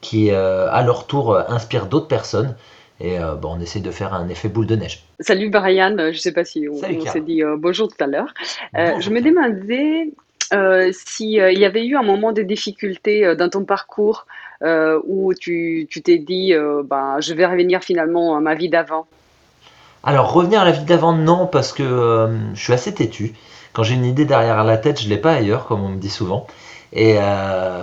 [SPEAKER 17] qui, euh, à leur tour, inspirent d'autres personnes. Et bah, on essaie de faire un effet boule de neige.
[SPEAKER 10] Salut Brian, je ne sais pas si on, on s'est dit bonjour tout à l'heure. Je me demandais euh, si euh, il y avait eu un moment de difficulté dans ton parcours euh, où tu t'es dit euh, ben, je vais revenir finalement à ma vie d'avant.
[SPEAKER 17] Alors revenir à la vie d'avant, non, parce que euh, je suis assez têtu. Quand j'ai une idée derrière la tête, je l'ai pas ailleurs, comme on me dit souvent. Et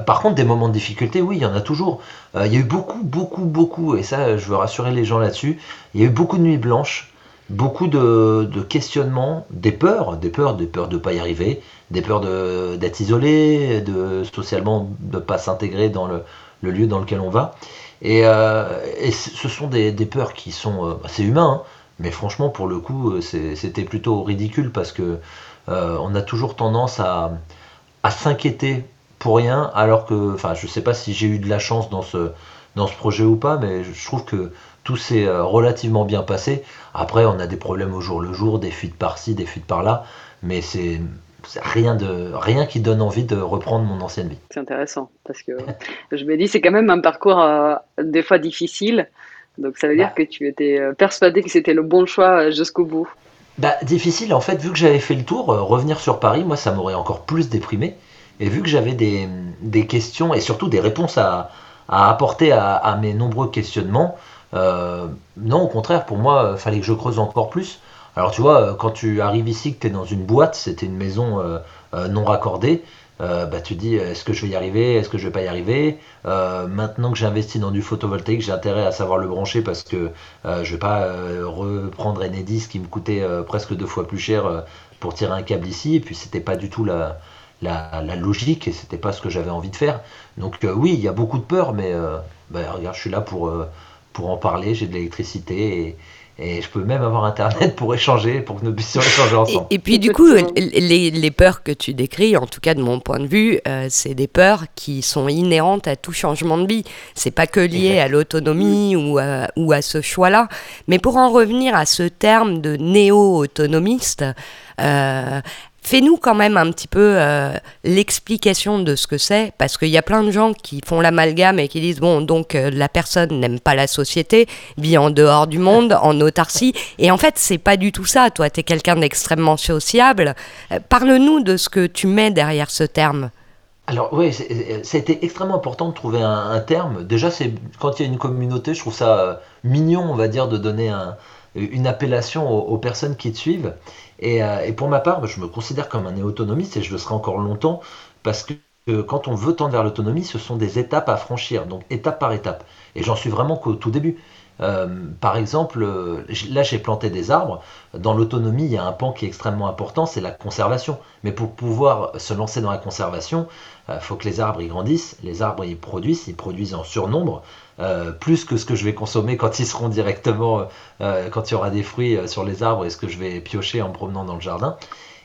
[SPEAKER 17] par contre, des moments de difficulté, oui, il y en a toujours. Il y a eu beaucoup, beaucoup, beaucoup, et ça, je veux rassurer les gens là-dessus. Il y a eu beaucoup de nuits blanches, beaucoup de, de questionnements, des peurs, des peurs, des peurs de pas y arriver, des peurs d'être isolé, de socialement de pas s'intégrer dans le, le lieu dans lequel on va. Et, euh, ce sont des, peurs qui sont, euh, bah, c'est humain, hein, mais franchement, pour le coup, euh, c'était plutôt ridicule parce que on a toujours tendance à, s'inquiéter pour rien, alors que, enfin, je sais pas si j'ai eu de la chance dans ce, dans ce projet ou pas, mais je trouve que tout s'est relativement bien passé. Après, on a des problèmes au jour le jour, des fuites par-ci, des fuites par-là, mais c'est rien, de, rien qui donne envie de reprendre mon ancienne vie.
[SPEAKER 10] C'est intéressant parce que je me dis c'est quand même un parcours euh, des fois difficile. Donc ça veut dire que tu étais euh, persuadé que c'était le bon choix euh, jusqu'au bout.
[SPEAKER 17] Bah, difficile, en fait, vu que j'avais fait le tour, euh, revenir sur Paris, moi, ça m'aurait encore plus déprimé. Et vu que j'avais des, des questions et surtout des réponses à, à apporter à, à mes nombreux questionnements, euh, non, au contraire, pour moi, il fallait que je creuse encore plus. Alors, tu vois, euh, quand tu arrives ici, que tu es dans une boîte, c'était une maison euh, euh, non raccordée, euh, bah, tu dis, est-ce que je vais y arriver, est-ce que je vais pas y arriver? Maintenant que j'ai investi dans du photovoltaïque, j'ai intérêt à savoir le brancher parce que euh, je vais pas reprendre Enedis qui me coûtait presque deux fois plus cher pour tirer un câble ici, et puis c'était pas du tout la, logique et c'était pas ce que j'avais envie de faire. Donc oui, il y a beaucoup de peur, mais bah, regarde, je suis là pour, en parler, j'ai de l'électricité et je peux même avoir internet pour échanger, pour que nous puissions échanger ensemble.
[SPEAKER 1] Et puis du coup, les, les peurs que tu décris, en tout cas de mon point de vue, euh, c'est des peurs qui sont inhérentes à tout changement de vie. C'est pas que lié à l'autonomie ou à, ou à ce choix-là. Mais pour en revenir à ce terme de néo-autonomiste, euh, Fais-nous quand même un petit peu euh, l'explication de ce que c'est, parce qu'il y a plein de gens qui font l'amalgame et qui disent bon, donc euh, la personne n'aime pas la société, vit en dehors du monde, en autarcie, et en fait, c'est pas du tout ça. Toi, tu es quelqu'un d'extrêmement sociable. Euh, Parle-nous de ce que tu mets derrière ce terme.
[SPEAKER 17] Alors oui, été extrêmement important de trouver un, un terme. Déjà, c'est quand il y a une communauté, je trouve ça mignon, on va dire, de donner un- une appellation aux, aux personnes qui te suivent. Et, euh, et pour ma part, je me considère comme un néo-autonomiste et je le serai encore longtemps parce que euh, quand on veut tendre vers l'autonomie, ce sont des étapes à franchir, donc étape par étape. Et j'en suis vraiment qu'au tout début. Euh, par exemple, euh, là j'ai planté des arbres. Dans l'autonomie, il y a un pan qui est extrêmement important, c'est la conservation. Mais pour pouvoir se lancer dans la conservation, il faut que les arbres ils grandissent. Les arbres ils produisent, ils produisent en surnombre, euh, plus que ce que je vais consommer quand ils seront directement, euh, quand il y aura des fruits euh, sur les arbres et ce que je vais piocher en me promenant dans le jardin.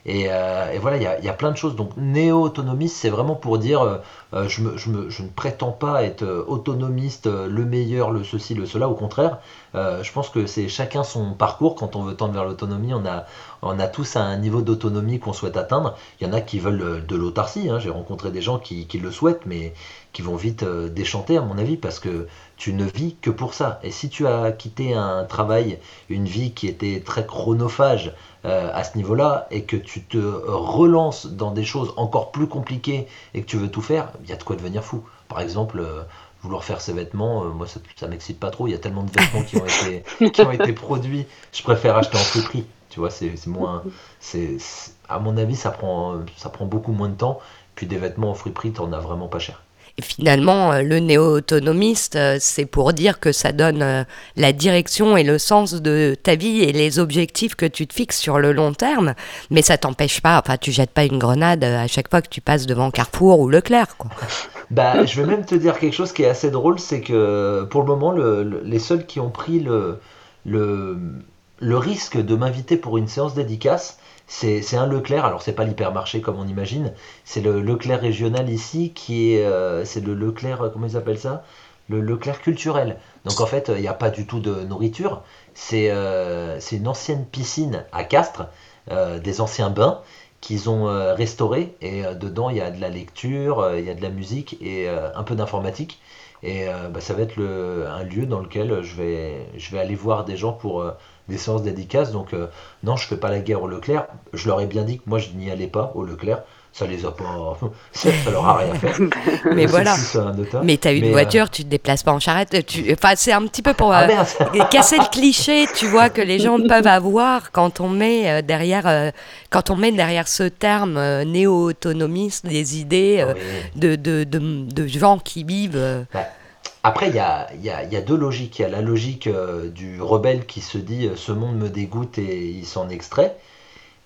[SPEAKER 17] Et, euh, et voilà, il y a, plein de choses. Donc, néo-autonomiste, c'est vraiment pour dire euh, euh, je, ne prétends pas être autonomiste, le meilleur, le ceci, le cela. Au contraire, je pense que c'est chacun son parcours. Quand on veut tendre vers l'autonomie, on a, tous un niveau d'autonomie qu'on souhaite atteindre. Il y en a qui veulent de l'autarcie. hein. J'ai rencontré des gens qui, le souhaitent, mais qui vont vite déchanter, à mon avis, parce que tu ne vis que pour ça. Et si tu as quitté un travail, une vie qui était très chronophage euh, à ce niveau-là, et que tu te relances dans des choses encore plus compliquées et que tu veux tout faire, il y a de quoi devenir fou. Par exemple, euh, vouloir faire ses vêtements, euh, moi ça, ça m'excite pas trop. Il y a tellement de vêtements qui ont été, qui ont été produits. Je préfère acheter en friperie. Tu vois, c'est moins. c'est c'est- à mon avis, ça prend, ça prend beaucoup moins de temps. Puis des vêtements en friperie, t'en as vraiment pas cher.
[SPEAKER 1] Et finalement, euh, le néo-autonomiste, euh, c'est pour dire que ça donne euh, la direction et le sens de ta vie et les objectifs que tu te fixes sur le long terme. Mais ça t'empêche pas, enfin, tu jettes pas une grenade à chaque fois que tu passes devant Carrefour ou Leclerc.
[SPEAKER 17] Bah, je vais même te dire quelque chose qui est assez drôle, c'est que pour le moment, le- le- les seuls qui ont pris le, le risque de m'inviter pour une séance dédicace, c'est un Leclerc. Alors, c'est pas l'hypermarché comme on imagine, c'est le Leclerc régional ici qui est. euh, c'est le Leclerc, euh, comment ils appellent ça? Le Leclerc culturel. Donc, en fait, il n'y a pas du tout de nourriture. C'est euh, une ancienne piscine à Castres, des anciens bains qu'ils ont euh, restauré et dedans il y a de la lecture, il y a de la musique et un peu d'informatique et bah, ça va être le, un lieu dans lequel je vais, je vais aller voir des gens pour des séances dédicaces donc euh, non je fais pas la guerre au Leclerc je leur ai bien dit que moi je n'y allais pas au Leclerc ça les a pas ça, ça leur a rien fait
[SPEAKER 1] Mais voilà. Mais t'as une
[SPEAKER 17] Mais, euh,
[SPEAKER 1] voiture, tu te déplaces pas en charrette. Tu... Enfin, c'est un petit peu pour
[SPEAKER 17] Ah,
[SPEAKER 1] euh, casser le cliché, tu vois, que les gens peuvent avoir quand on met derrière, quand on met derrière ce terme néo-autonomiste des idées
[SPEAKER 17] Ah
[SPEAKER 1] de, de, de, de gens qui vivent. euh,
[SPEAKER 17] Après, il y a, deux logiques. Il y a la logique euh, du rebelle qui se dit euh, ce monde me dégoûte et il s'en extrait.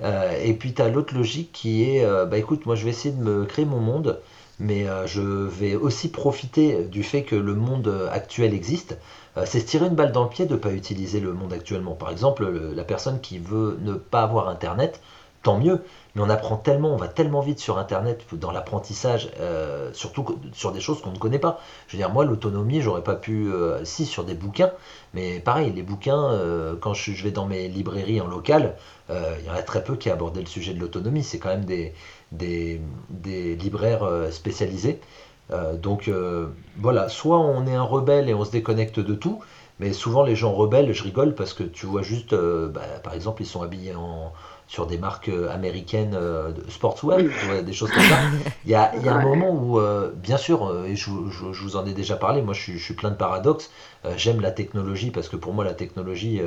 [SPEAKER 17] Euh, et puis tu as l'autre logique qui est bah écoute, moi je vais essayer de me créer mon monde, mais je vais aussi profiter du fait que le monde actuel existe. C'est se tirer une balle dans le pied de ne pas utiliser le monde actuellement. Par exemple, le- la personne qui veut ne pas avoir Internet, tant mieux. Mais on apprend tellement, on va tellement vite sur Internet dans l'apprentissage, euh, surtout sur des choses qu'on ne connaît pas. Je veux dire, moi, l'autonomie, j'aurais pas pu, euh, si sur des bouquins, mais pareil, les bouquins, euh, quand je, vais dans mes librairies en local, il y en a très peu qui abordaient le sujet de l'autonomie. C'est quand même des, libraires spécialisés. Donc voilà, soit on est un rebelle et on se déconnecte de tout, mais souvent les gens rebelles, je rigole parce que tu vois juste, euh, bah, par exemple, ils sont habillés en, sur des marques euh, américaines euh, de sportswear, tu vois, des choses comme ça. Il y a, il y a un moment où, euh, bien sûr, et je, vous- je- je vous en ai déjà parlé, moi je suis, je suis plein de paradoxes. Euh, J'aime la technologie parce que pour moi la technologie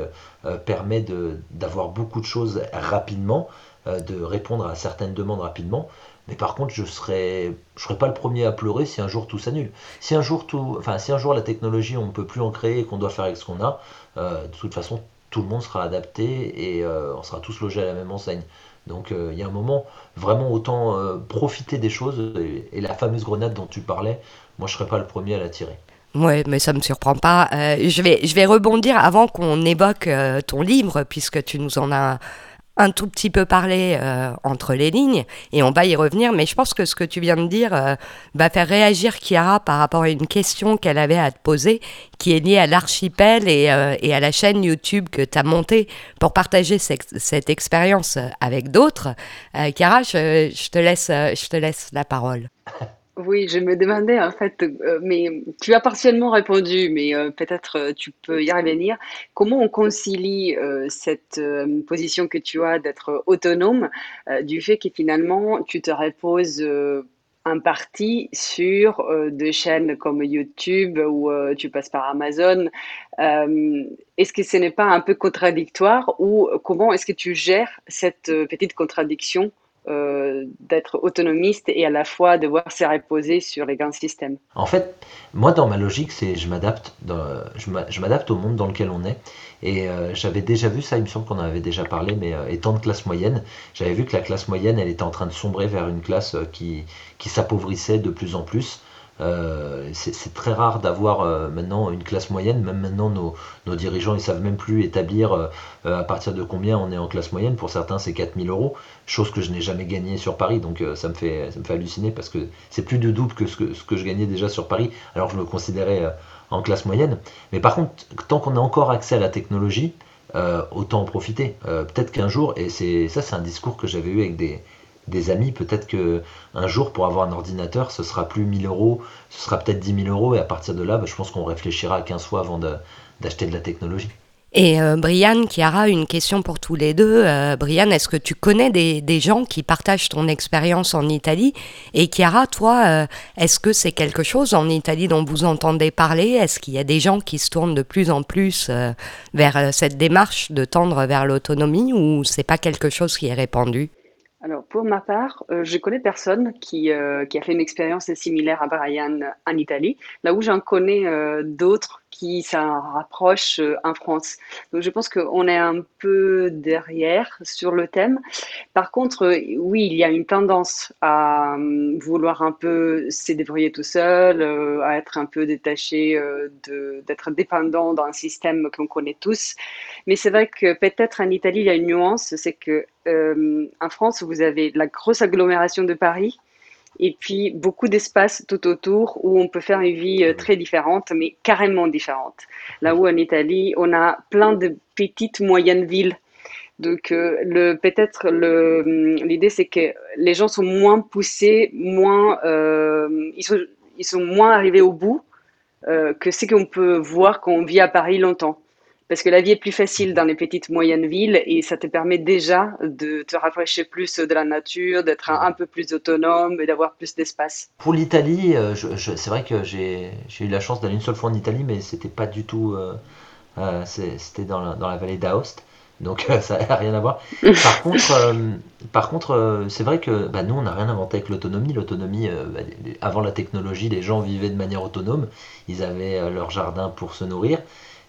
[SPEAKER 17] permet d'avoir beaucoup de choses rapidement, de répondre à certaines demandes rapidement. Mais par contre, je serais, je serais pas le premier à pleurer si un jour tout s'annule. Si un jour tout, enfin, si un jour la technologie on ne peut plus en créer et qu'on doit faire avec ce qu'on a, euh, de toute façon tout le monde sera adapté et euh, on sera tous logés à la même enseigne. Donc euh, il y a un moment, vraiment autant profiter des choses et, la fameuse grenade dont tu parlais, moi je serais pas le premier à la tirer.
[SPEAKER 1] Ouais, mais ça me surprend pas. Je vais, je vais rebondir avant qu'on évoque ton livre, puisque tu nous en as un tout petit peu parlé euh, entre les lignes et on va y revenir. Mais je pense que ce que tu viens de dire euh, va faire réagir Chiara par rapport à une question qu'elle avait à te poser qui est liée à l'archipel et, euh, à la chaîne YouTube que tu as montée pour partager cette, expérience avec d'autres. Euh, Chiara, je, te laisse, je te laisse la parole.
[SPEAKER 10] Oui, je me demandais en fait, euh, mais tu as partiellement répondu, mais euh, peut-être euh, tu peux y revenir. Comment on concilie cette position que tu as d'être autonome du fait que finalement tu te reposes euh, en partie sur des chaînes comme YouTube ou tu passes par Amazon. Est-ce que ce n'est pas un peu contradictoire ou comment est-ce que tu gères cette petite contradiction euh, d'être autonomiste et à la fois devoir se reposer sur les grands systèmes.
[SPEAKER 17] En fait, moi dans ma logique, c'est je m'adapte, je m'a- je m'adapte au monde dans lequel on est. Et euh, j'avais déjà vu ça, il me semble qu'on en avait déjà parlé, mais euh, étant de classe moyenne, j'avais vu que la classe moyenne, elle était en train de sombrer vers une classe qui, qui s'appauvrissait de plus en plus. Euh, c'est très rare d'avoir euh, maintenant une classe moyenne, même maintenant nos, dirigeants ils savent même plus établir euh, à partir de combien on est en classe moyenne. Pour certains c'est 4000 euros, chose que je n'ai jamais gagnée sur Paris, donc ça me fait, halluciner parce que c'est plus du double que ce, que je gagnais déjà sur Paris, alors je me considérais en classe moyenne. Mais par contre, tant qu'on a encore accès à la technologie, autant en profiter. Peut-être qu'un jour, et ça c'est un discours que j'avais eu avec des, des amis, peut-être que un jour pour avoir un ordinateur, ce sera plus 1000 euros, ce sera peut-être 10 000 euros, et à partir de là, bah, je pense qu'on réfléchira à 15 fois avant d'acheter de la technologie.
[SPEAKER 1] Et euh, Brian, Chiara, une question pour tous les deux. Euh, Brian, est-ce que tu connais des, des gens qui partagent ton expérience en Italie? Et Chiara, toi, euh, est-ce que c'est quelque chose en Italie dont vous entendez parler? Est-ce qu'il y a des gens qui se tournent de plus en plus euh, vers euh, cette démarche de tendre vers l'autonomie ou c'est pas quelque chose qui est répandu?
[SPEAKER 10] Alors, pour ma part, euh, je connais personne qui, euh, qui a fait une expérience similaire à Brian en Italie, là où j'en connais euh, d'autres qui s'en rapprochent euh, en France. Donc, je pense qu'on est un peu derrière sur le thème. Par contre, euh, oui, il y a une tendance à euh, vouloir un peu se débrouiller tout seul, euh, à être un peu détaché, euh, d'être dépendant d'un système qu'on connaît tous. Mais c'est vrai que peut-être en Italie, il y a une nuance, c'est que euh, en France, vous avez la grosse agglomération de Paris et puis beaucoup d'espace tout autour où on peut faire une vie euh, très différente, mais carrément différente. Là où en Italie, on a plein de petites moyennes villes. Donc euh, le peut-être le hum, l'idée c'est que les gens sont moins poussés, moins euh, ils sont ils sont moins arrivés au bout euh, que ce qu'on peut voir quand on vit à Paris longtemps. Parce que la vie est plus facile dans les petites moyennes villes et ça te permet déjà de te rapprocher plus de la nature, d'être un, un peu plus autonome et d'avoir plus d'espace.
[SPEAKER 17] Pour l'Italie, euh, je- je- c'est vrai que j'ai eu la chance d'aller une seule fois en Italie, mais c'était pas du tout. euh, euh, c'était dans la, dans la vallée d'Aoste, donc euh, ça n'a rien à voir. Par contre, euh, par contre, euh, c'est vrai que bah, nous, on n'a rien inventé avec l'autonomie. L'autonomie, bah, avant la technologie, les gens vivaient de manière autonome. Ils avaient leur jardin pour se nourrir.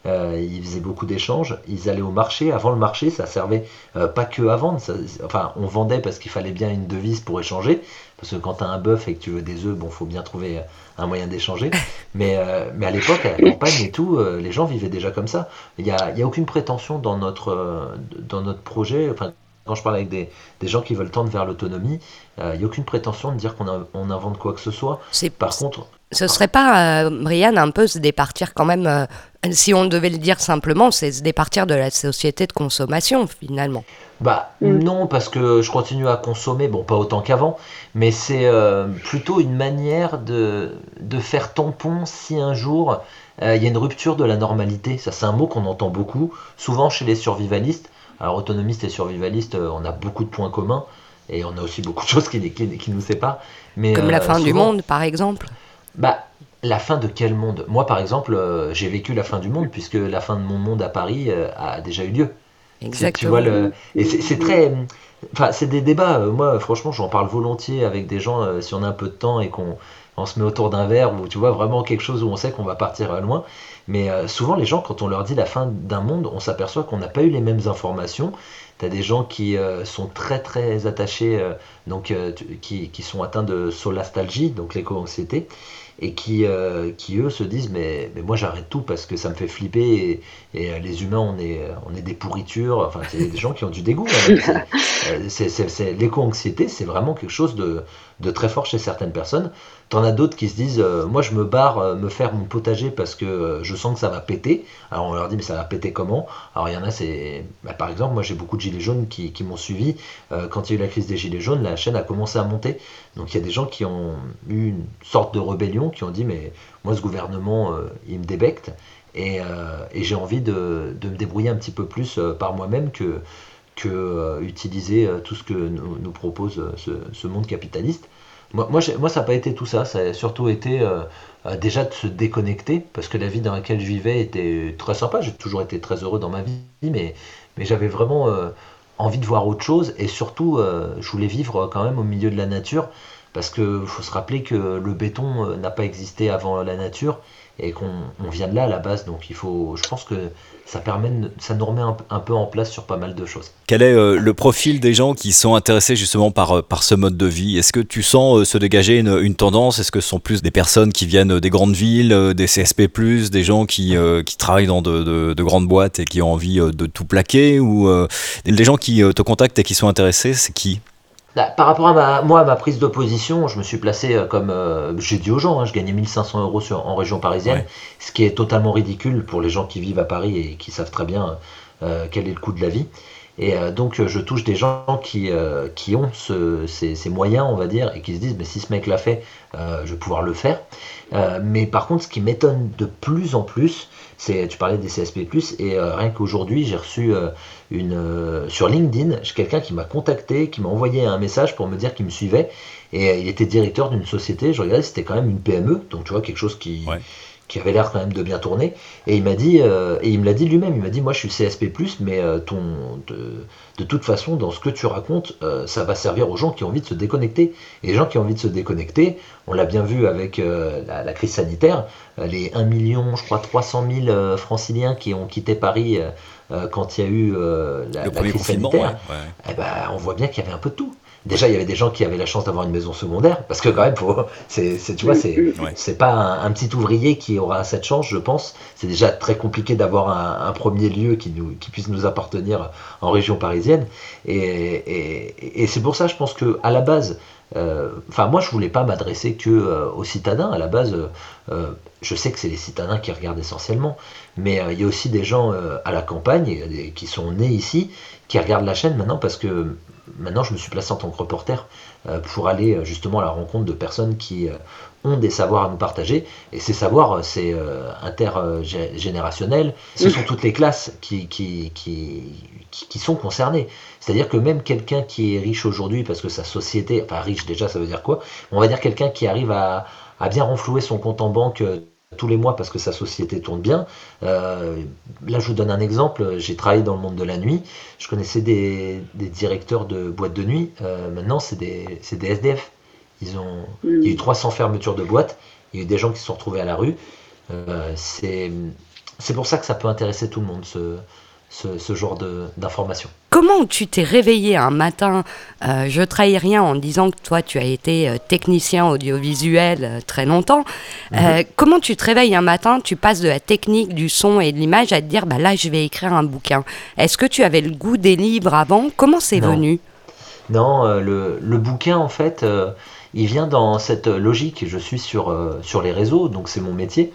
[SPEAKER 17] Euh, ils faisaient beaucoup d'échanges. Ils allaient au marché. Avant le marché, ça servait euh, pas que à vendre. ça- enfin, on vendait parce qu'il fallait bien une devise pour échanger. Parce que quand tu as un bœuf et que tu veux des œufs, bon, faut bien trouver euh, un moyen d'échanger. Mais, euh, mais à l'époque, à la campagne et tout, les gens vivaient déjà comme ça. Il n'y a, y a aucune prétention dans notre, dans notre projet. Enfin, quand je parle avec des, des gens qui veulent tendre vers l'autonomie, euh, il n'y a aucune prétention de dire qu'on a- on invente quoi que ce soit. Par contre,
[SPEAKER 1] Ce serait pas, euh, Brian, un peu se départir quand même, euh, si on devait le dire simplement, c'est se départir de la société de consommation finalement.
[SPEAKER 17] Bah non, parce que je continue à consommer, bon pas autant qu'avant, mais c'est euh, plutôt une manière de, de faire tampon si un jour euh, il y a une rupture de la normalité. Ça c'est un mot qu'on entend beaucoup, souvent chez les survivalistes. Alors autonomistes et survivalistes, euh, on a beaucoup de points communs, et on a aussi beaucoup de choses qui, qui, qui nous séparent. Mais,
[SPEAKER 1] Comme la
[SPEAKER 17] euh,
[SPEAKER 1] fin du monde, par exemple.
[SPEAKER 17] bah, la fin de quel monde? Moi, par exemple, euh, j'ai vécu la fin du monde puisque la fin de mon monde à Paris euh, a déjà eu lieu. Tu- Tu
[SPEAKER 1] Exactement.
[SPEAKER 17] vois le... Et c'est très. Enfin, c'est des débats. Moi, franchement, j'en parle volontiers avec des gens euh, si on a un peu de temps et qu'on on se met autour d'un verre ou tu vois vraiment quelque chose où on sait qu'on va partir loin. Mais euh, souvent, les gens, quand on leur dit la fin d'un monde, on s'aperçoit qu'on n'a pas eu les mêmes informations. Tu as des gens qui euh, sont très très attachés, euh, donc qui, sont atteints de solastalgie, donc l'éco-anxiété, et qui, qui eux se disent mais, mais moi j'arrête tout parce que ça me fait flipper et, euh, les humains on est, on est des pourritures, enfin c'est des gens qui ont du dégoût. hein. C'est- euh, c'est- L'éco-anxiété c'est vraiment quelque chose de, de très fort chez certaines personnes. T'en as d'autres qui se disent euh, moi je me barre euh, me faire mon potager parce que euh, je sens que ça va péter. Alors on leur dit mais ça va péter comment? Alors il y en a c'est bah, par exemple moi j'ai beaucoup de gilets jaunes qui, qui m'ont suivi Euh, quand il y a eu la crise des gilets jaunes la chaîne a commencé à monter. Donc il y a des gens qui ont eu une sorte de rébellion qui ont dit mais moi ce gouvernement euh, il me débecte et, euh, et j'ai envie de, me débrouiller un petit peu plus euh, par moi-même que que euh, tout ce que nous, propose ce, monde capitaliste. Moi, ça n'a pas été tout ça. Ça a surtout été déjà de se déconnecter, parce que la vie dans laquelle je vivais était très sympa. J'ai toujours été très heureux dans ma vie, mais, j'avais vraiment envie de voir autre chose. Et surtout, je voulais vivre quand même au milieu de la nature, parce qu'il faut se rappeler que le béton n'a pas existé avant la nature et qu'on on vient de là à la base. Donc il faut, je pense que ça permet, ça nous remet un, peu en place sur pas mal de choses.
[SPEAKER 18] Quel est euh, le profil des gens qui sont intéressés justement par, euh, par ce mode de vie? Est-ce que tu sens euh, se dégager une, tendance? Est-ce que ce sont plus des personnes qui viennent des grandes villes, des CSP+, des gens qui, qui travaillent dans de, de- de grandes boîtes et qui ont envie de tout plaquer Ou les gens qui te contactent et qui sont intéressés, c'est qui?
[SPEAKER 17] Là, Par rapport à ma, moi, à ma prise de position, je me suis placé euh, comme euh, j'ai dit aux gens, hein, je gagnais 1500 euros sur, en région parisienne, ce qui est totalement ridicule pour les gens qui vivent à Paris et qui savent très bien euh, quel est le coût de la vie. Et donc je touche des gens qui, qui ont ce- ces, ces moyens, on va dire, et qui se disent, mais si ce mec l'a fait, je vais pouvoir le faire. Mais par contre, ce qui m'étonne de plus en plus, c'est, tu parlais des CSP+, et rien qu'aujourd'hui, j'ai reçu une, euh, sur LinkedIn, j'ai quelqu'un qui m'a contacté, qui m'a envoyé un message pour me dire qu'il me suivait, et euh, il était directeur d'une société, je regardais, c'était quand même une PME, donc tu vois, quelque chose qui, qui avait l'air quand même de bien tourner, et il m'a dit, euh, et il me l'a dit lui-même, il m'a dit, moi je suis CSP+, mais euh, ton, de, de toute façon, dans ce que tu racontes, ça va servir aux gens qui ont envie de se déconnecter, et les gens qui ont envie de se déconnecter, on l'a bien vu avec la, la crise sanitaire, les 1 million, je crois 300 000 euh, franciliens qui ont quitté Paris euh, quand il y a eu euh, la,
[SPEAKER 18] Le
[SPEAKER 17] la
[SPEAKER 18] premier
[SPEAKER 17] crise
[SPEAKER 18] confinement,
[SPEAKER 17] sanitaire,
[SPEAKER 18] ouais, ouais.
[SPEAKER 17] eh ben, on voit bien qu'il y avait un peu de tout. Déjà, il y avait des gens qui avaient la chance d'avoir une maison secondaire, parce que quand même, faut- c'est, c'est- tu vois, c'est,
[SPEAKER 18] Ouais.
[SPEAKER 17] c'est pas un, un petit ouvrier qui aura cette chance, je pense. C'est déjà très compliqué d'avoir un, un premier lieu qui, nous, qui puisse nous appartenir en région parisienne. Et, et- et c'est pour ça, je pense que à la base, euh, enfin, moi, je voulais pas m'adresser que euh, aux citadins. À la base, euh, euh, je sais que c'est les citadins qui regardent essentiellement, mais euh, il y a aussi des gens euh, à la campagne qui sont nés ici, qui regardent la chaîne maintenant parce que maintenant je me suis placé en tant que reporter euh, pour aller euh, justement à la rencontre de personnes qui euh, ont des savoirs à nous partager. Et ces savoirs, euh, c'est euh, intergénérationnel. Ce sont toutes les classes qui, qui, qui, qui- qui sont concernées. C'est-à-dire que même quelqu'un qui est riche aujourd'hui, parce que sa société, enfin riche déjà, ça veut dire quoi? On va dire quelqu'un qui arrive à, à bien renflouer son compte en banque euh, tous les mois parce que sa société tourne bien. Euh, là, je vous donne un exemple. J'ai travaillé dans le monde de la nuit. Je connaissais des, des directeurs de boîtes de nuit. Euh, maintenant, c'est des, SDF. Ils ont, Il y a eu 300 fermetures de boîtes. Il y a eu des gens qui se sont retrouvés à la rue. Euh, c'est, c'est pour ça que ça peut intéresser tout le monde, ce, ce, ce genre d'informations.
[SPEAKER 1] Comment tu t'es réveillé un matin, euh, je trahis rien en disant que toi tu as été euh, technicien audiovisuel euh, très longtemps, Euh, comment tu te réveilles un matin, tu passes de la technique, du son et de l'image à te dire bah là je vais écrire un bouquin. Est-ce que tu avais le goût des livres avant? Comment c'est venu?
[SPEAKER 17] Non, euh, le, le bouquin, en fait, il vient dans cette logique. Je suis sur, euh, les réseaux, donc c'est mon métier.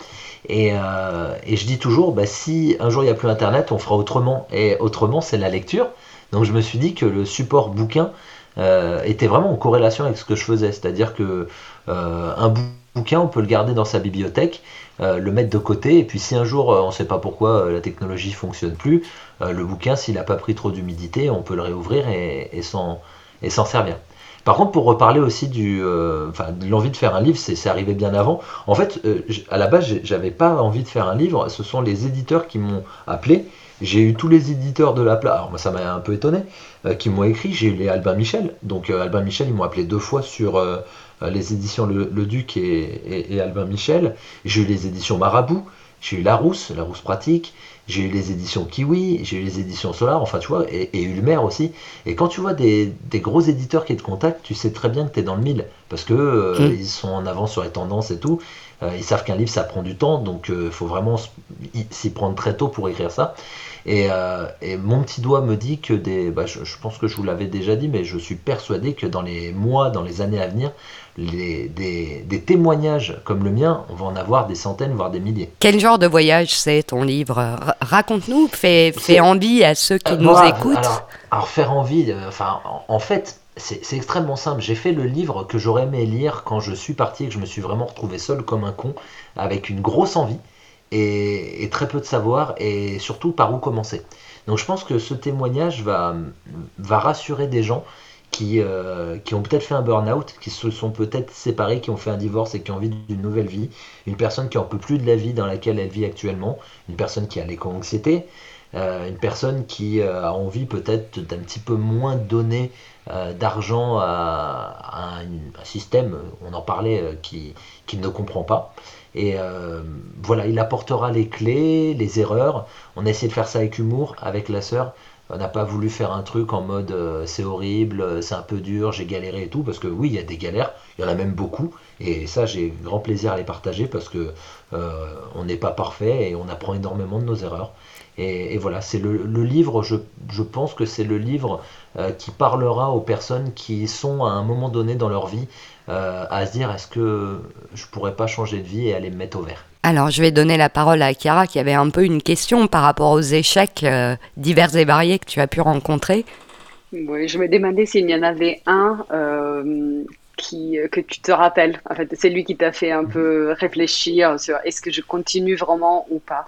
[SPEAKER 17] Et, euh, et je dis toujours, bah, si un jour il n'y a plus Internet, on fera autrement. Et autrement, c'est la lecture. Donc je me suis dit que le support bouquin euh, était vraiment en corrélation avec ce que je faisais. C'est-à-dire que un bou- bouquin, on peut le garder dans sa bibliothèque, le mettre de côté, et puis si un jour, on ne sait pas pourquoi la technologie fonctionne plus, le bouquin, s'il n'a pas pris trop d'humidité, on peut le réouvrir et, et s'en servir. Par contre, pour reparler aussi euh, de l'envie de faire un livre, c'est arrivé bien avant. En fait, euh, à la base, j'avais pas envie de faire un livre. Ce sont les éditeurs qui m'ont appelé. J'ai eu tous les éditeurs de la place. Alors moi, ça m'a un peu étonné, euh, qui m'ont écrit. J'ai eu les Albin Michel. Donc Albin Michel, ils m'ont appelé deux fois sur les éditions Le, Duc et, et- et Albin Michel. J'ai eu les éditions Marabout. j'ai eu Larousse, Larousse pratique, j'ai eu les éditions Kiwi, j'ai eu les éditions Solar, enfin tu vois, et, et Ulmer aussi. Et quand tu vois des, des gros éditeurs qui te contactent, tu sais très bien que tu es dans le mille, parce que euh,
[SPEAKER 1] Mm.
[SPEAKER 17] ils sont en avance sur les tendances et tout. Euh, ils savent qu'un livre ça prend du temps, donc il faut vraiment s'y prendre très tôt pour écrire ça. Et, euh, et mon petit doigt me dit que des. bah, je, je pense que je vous l'avais déjà dit, mais je suis persuadé que dans les mois, dans les années à venir, les, des, des témoignages comme le mien, on va en avoir des centaines, voire des milliers.
[SPEAKER 1] Quel genre de voyage c'est ton livre? Ra- Raconte-nous, fais, fais envie à ceux qui
[SPEAKER 17] Euh,
[SPEAKER 1] nous
[SPEAKER 17] voilà,
[SPEAKER 1] écoutent.
[SPEAKER 17] Alors, alors, faire envie, euh, enfin, en, en fait, c'est c'est extrêmement simple. J'ai fait le livre que j'aurais aimé lire quand je suis parti et que je me suis vraiment retrouvé seul comme un con, avec une grosse envie et, et très peu de savoir et surtout par où commencer. Donc je pense que ce témoignage va, va rassurer des gens qui, euh, qui ont peut-être fait un burn-out, qui se sont peut-être séparés, qui ont fait un divorce et qui ont envie d'une nouvelle vie, une personne qui en peut plus de la vie dans laquelle elle vit actuellement, une personne qui a l'éco-anxiété, euh, une personne qui euh, a envie peut-être d'un petit peu moins donner d'argent à, un, système, on en parlait, qui, qui ne comprend pas. Et voilà, il apportera les clés, les erreurs. On a essayé de faire ça avec humour, avec la sœur. On n'a pas voulu faire un truc en mode euh, c'est horrible, euh, c'est un peu dur, j'ai galéré et tout, parce que oui, il y a des galères, il y en a même beaucoup, et ça j'ai grand plaisir à les partager parce que euh, on n'est pas parfait et on apprend énormément de nos erreurs. Et, et voilà, c'est le, le livre, je, je pense que c'est le livre euh, qui parlera aux personnes qui sont à un moment donné dans leur vie euh, à se dire est-ce que je pourrais pas changer de vie et aller me mettre au vert?
[SPEAKER 1] Alors, je vais donner la parole à Chiara qui avait un peu une question par rapport aux échecs euh, divers et variés que tu as pu rencontrer.
[SPEAKER 10] Oui, je me demandais s'il y en avait un euh, qui, que tu te rappelles. En fait, c'est lui qui t'a fait un peu réfléchir sur est-ce que je continue vraiment ou pas.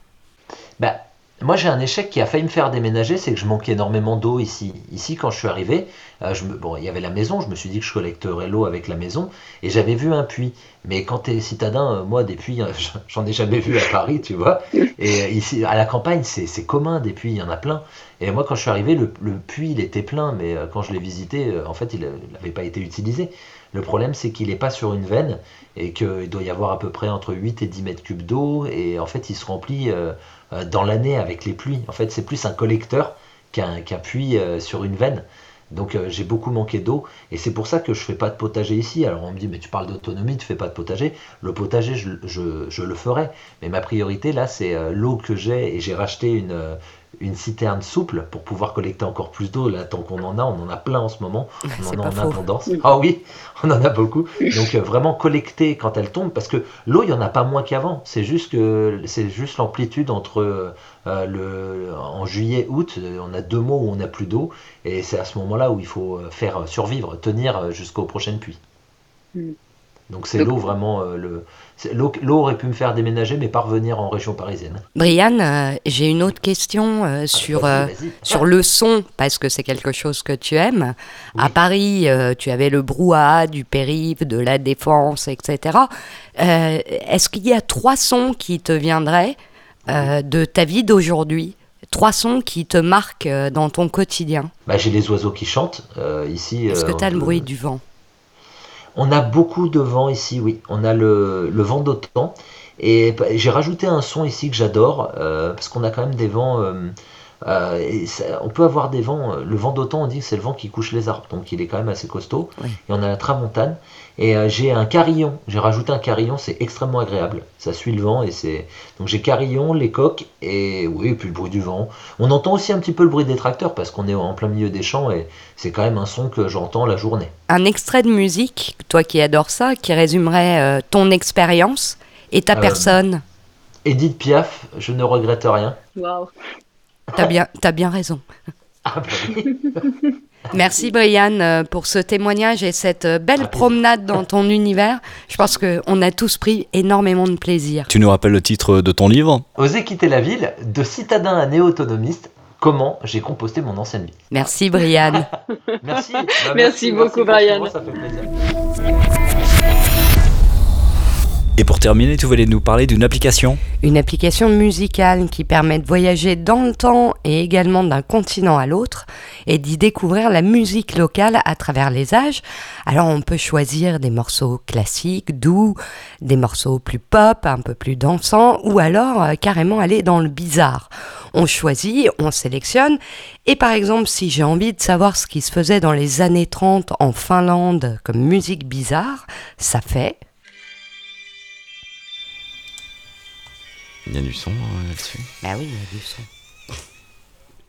[SPEAKER 17] Bah, moi j'ai un échec qui a failli me faire déménager, c'est que je manquais énormément d'eau ici. Ici quand je suis arrivé, bon, il y avait la maison, je me suis dit que je collecterais l'eau avec la maison, et j'avais vu un puits. Mais quand tu es citadin, euh, moi des puits, euh, j'en ai jamais vu à Paris, tu vois. Et euh, ici, à la campagne, c'est commun, des puits, il y en a plein. Et moi quand je suis arrivé, le, puits il était plein, mais euh, quand je l'ai visité, euh, en fait il n'avait pas été utilisé. Le problème c'est qu'il n'est pas sur une veine, et qu'il doit y avoir à peu près entre 8 et 10 mètres cubes d'eau, et en fait il se remplit euh, euh, dans l'année avec les pluies. En fait, c'est plus un collecteur qu'un puits euh, sur une veine. Donc euh, j'ai beaucoup manqué d'eau et c'est pour ça que je fais pas de potager ici. Alors on me dit mais tu parles d'autonomie, tu fais pas de potager. Le potager je, je- je le ferai, mais ma priorité là c'est euh, l'eau que j'ai et j'ai racheté une, euh, une citerne souple pour pouvoir collecter encore plus d'eau. Là tant qu'on en a, on en a plein en ce moment, on
[SPEAKER 1] C'est
[SPEAKER 17] en a en
[SPEAKER 1] faux.
[SPEAKER 17] abondance. Ah oui, on en a beaucoup. Donc euh, vraiment collecter quand elle tombe parce que l'eau il y en a pas moins qu'avant. C'est juste que c'est juste l'amplitude entre euh, le en juillet août, euh, on a deux mois où on n'a plus d'eau et c'est à ce moment-là où il faut faire survivre, tenir jusqu'aux prochaines pluies.
[SPEAKER 10] Mm.
[SPEAKER 17] Donc c'est l'eau vraiment euh, le l'eau aurait pu me faire déménager mais pas revenir en région parisienne.
[SPEAKER 1] Brian, euh, j'ai une autre question euh, sur, euh,
[SPEAKER 17] vas-y.
[SPEAKER 1] sur le son, parce que c'est quelque chose que tu aimes. À Paris, tu avais le brouhaha du périph', de la défense, etc. Est-ce qu'il y a trois sons qui te viendraient de ta vie d'aujourd'hui? Trois sons qui te marquent dans ton quotidien?
[SPEAKER 17] Bah, j'ai les oiseaux qui chantent ici.
[SPEAKER 1] Est-ce que tu as le bruit du vent
[SPEAKER 17] On a beaucoup de vent ici, oui. On a le, vent d'automne. Et j'ai rajouté un son ici que j'adore, euh, parce qu'on a quand même des vents. Euh, et ça- on peut avoir des vents. euh, Le vent d'automne, on dit que c'est le vent qui couche les arbres, donc il est quand même assez costaud. Et on a la tramontane. Et euh, j'ai un carillon. J'ai rajouté un carillon, c'est extrêmement agréable. Ça suit le vent et c'est. Donc j'ai carillon, les coques et oui, et puis le bruit du vent. On entend aussi un petit peu le bruit des tracteurs parce qu'on est en plein milieu des champs et c'est quand même un son que j'entends la journée.
[SPEAKER 1] Un extrait de musique, toi qui adores ça, qui résumerait euh, ton expérience et ta
[SPEAKER 17] Euh,
[SPEAKER 1] personne
[SPEAKER 17] Edith Piaf, je ne regrette rien.
[SPEAKER 10] Waouh.
[SPEAKER 1] T'as bien, t'as bien raison. Merci Brian euh, pour ce témoignage et cette euh, belle promenade dans ton univers. Je pense qu'on a tous pris énormément de plaisir.
[SPEAKER 18] Tu nous rappelles le titre de ton livre?
[SPEAKER 17] Oser quitter la ville, de citadin à néo-autonomiste, comment j'ai composté mon ancienne vie.
[SPEAKER 1] Merci Brian.
[SPEAKER 17] Merci. Bah,
[SPEAKER 10] Merci beaucoup, Brian.
[SPEAKER 17] franchement, Ça fait plaisir.
[SPEAKER 18] Et pour terminer, tu voulais nous parler d'une application
[SPEAKER 1] Une application musicale qui permet de voyager dans le temps et également d'un continent à l'autre et d'y découvrir la musique locale à travers les âges. Alors on peut choisir des morceaux classiques, doux, des morceaux plus pop, un peu plus dansants ou alors euh, carrément aller dans le bizarre. On choisit, on sélectionne et par exemple si j'ai envie de savoir ce qui se faisait dans les années 30 en Finlande comme musique bizarre, ça fait
[SPEAKER 9] Il y a du son euh, là-dessus.
[SPEAKER 1] Bah oui, il y a du son.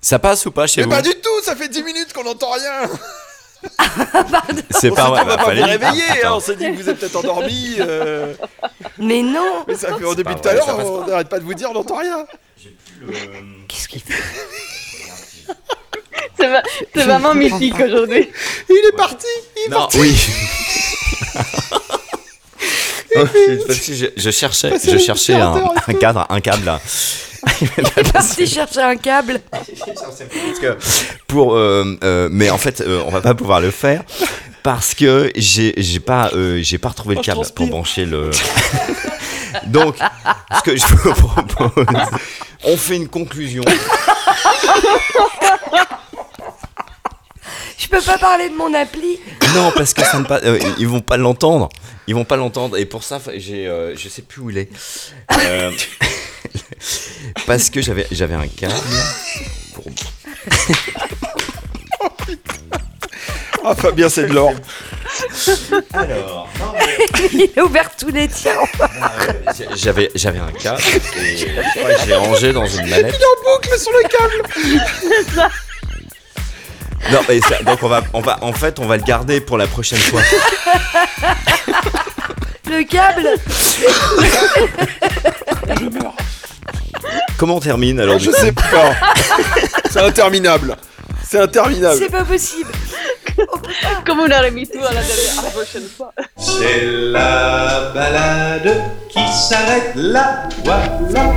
[SPEAKER 18] Ça passe ou pas chez
[SPEAKER 11] Mais
[SPEAKER 18] vous
[SPEAKER 11] pas du tout, ça fait 10 minutes qu'on n'entend rien.
[SPEAKER 18] C'est pas vrai.
[SPEAKER 11] On va pas vous réveiller, hein, on s'est dit que vous êtes peut-être endormis. euh,
[SPEAKER 1] Mais non
[SPEAKER 11] Mais ça fait au début de tout à l'heure, on n'arrête pas de vous dire, on n'entend rien.
[SPEAKER 1] Qu'est-ce qu'il fait?
[SPEAKER 10] C'est va- c'est vraiment mythique aujourd'hui.
[SPEAKER 11] Il est parti il est
[SPEAKER 9] Non,
[SPEAKER 11] parti.
[SPEAKER 9] oui. Oh, c'est parce que je, je cherchais, je cherchais un, cadre, un câble là.
[SPEAKER 1] Parti chercher un câble.
[SPEAKER 9] Parce que pour, euh, euh, mais en fait, euh, on va pas pouvoir le faire parce que j'ai j'ai pas, euh, j'ai pas retrouvé le
[SPEAKER 11] Oh,
[SPEAKER 9] câble pour brancher le. Donc, ce que je vous propose, on fait une conclusion.
[SPEAKER 1] Je peux pas parler de mon appli.
[SPEAKER 9] Non, parce que ça ne pas, euh, ils vont pas l'entendre. Ils vont pas l'entendre. Et pour ça, j'ai, euh, je sais plus où il est. Euh, parce que j'avais, j'avais un câble. pour-
[SPEAKER 11] Ah, Fabien, c'est de l'or.
[SPEAKER 9] Alors,
[SPEAKER 1] Il a ouvert tous les tiens.
[SPEAKER 9] j'avais, j'avais un câble et je crois que j'ai rangé dans une mallette.
[SPEAKER 11] Il est en boucle sur le câble.
[SPEAKER 9] Non, mais ça- donc on va, on va, en fait, on va le garder pour la prochaine fois.
[SPEAKER 1] Le câble.
[SPEAKER 9] Comment on termine alors du
[SPEAKER 11] Je sais pas. C'est interminable. C'est interminable.
[SPEAKER 1] C'est pas possible.
[SPEAKER 10] Comme on aurait mis tout à la dernière à la prochaine fois.
[SPEAKER 8] C'est la balade qui s'arrête là, voilà.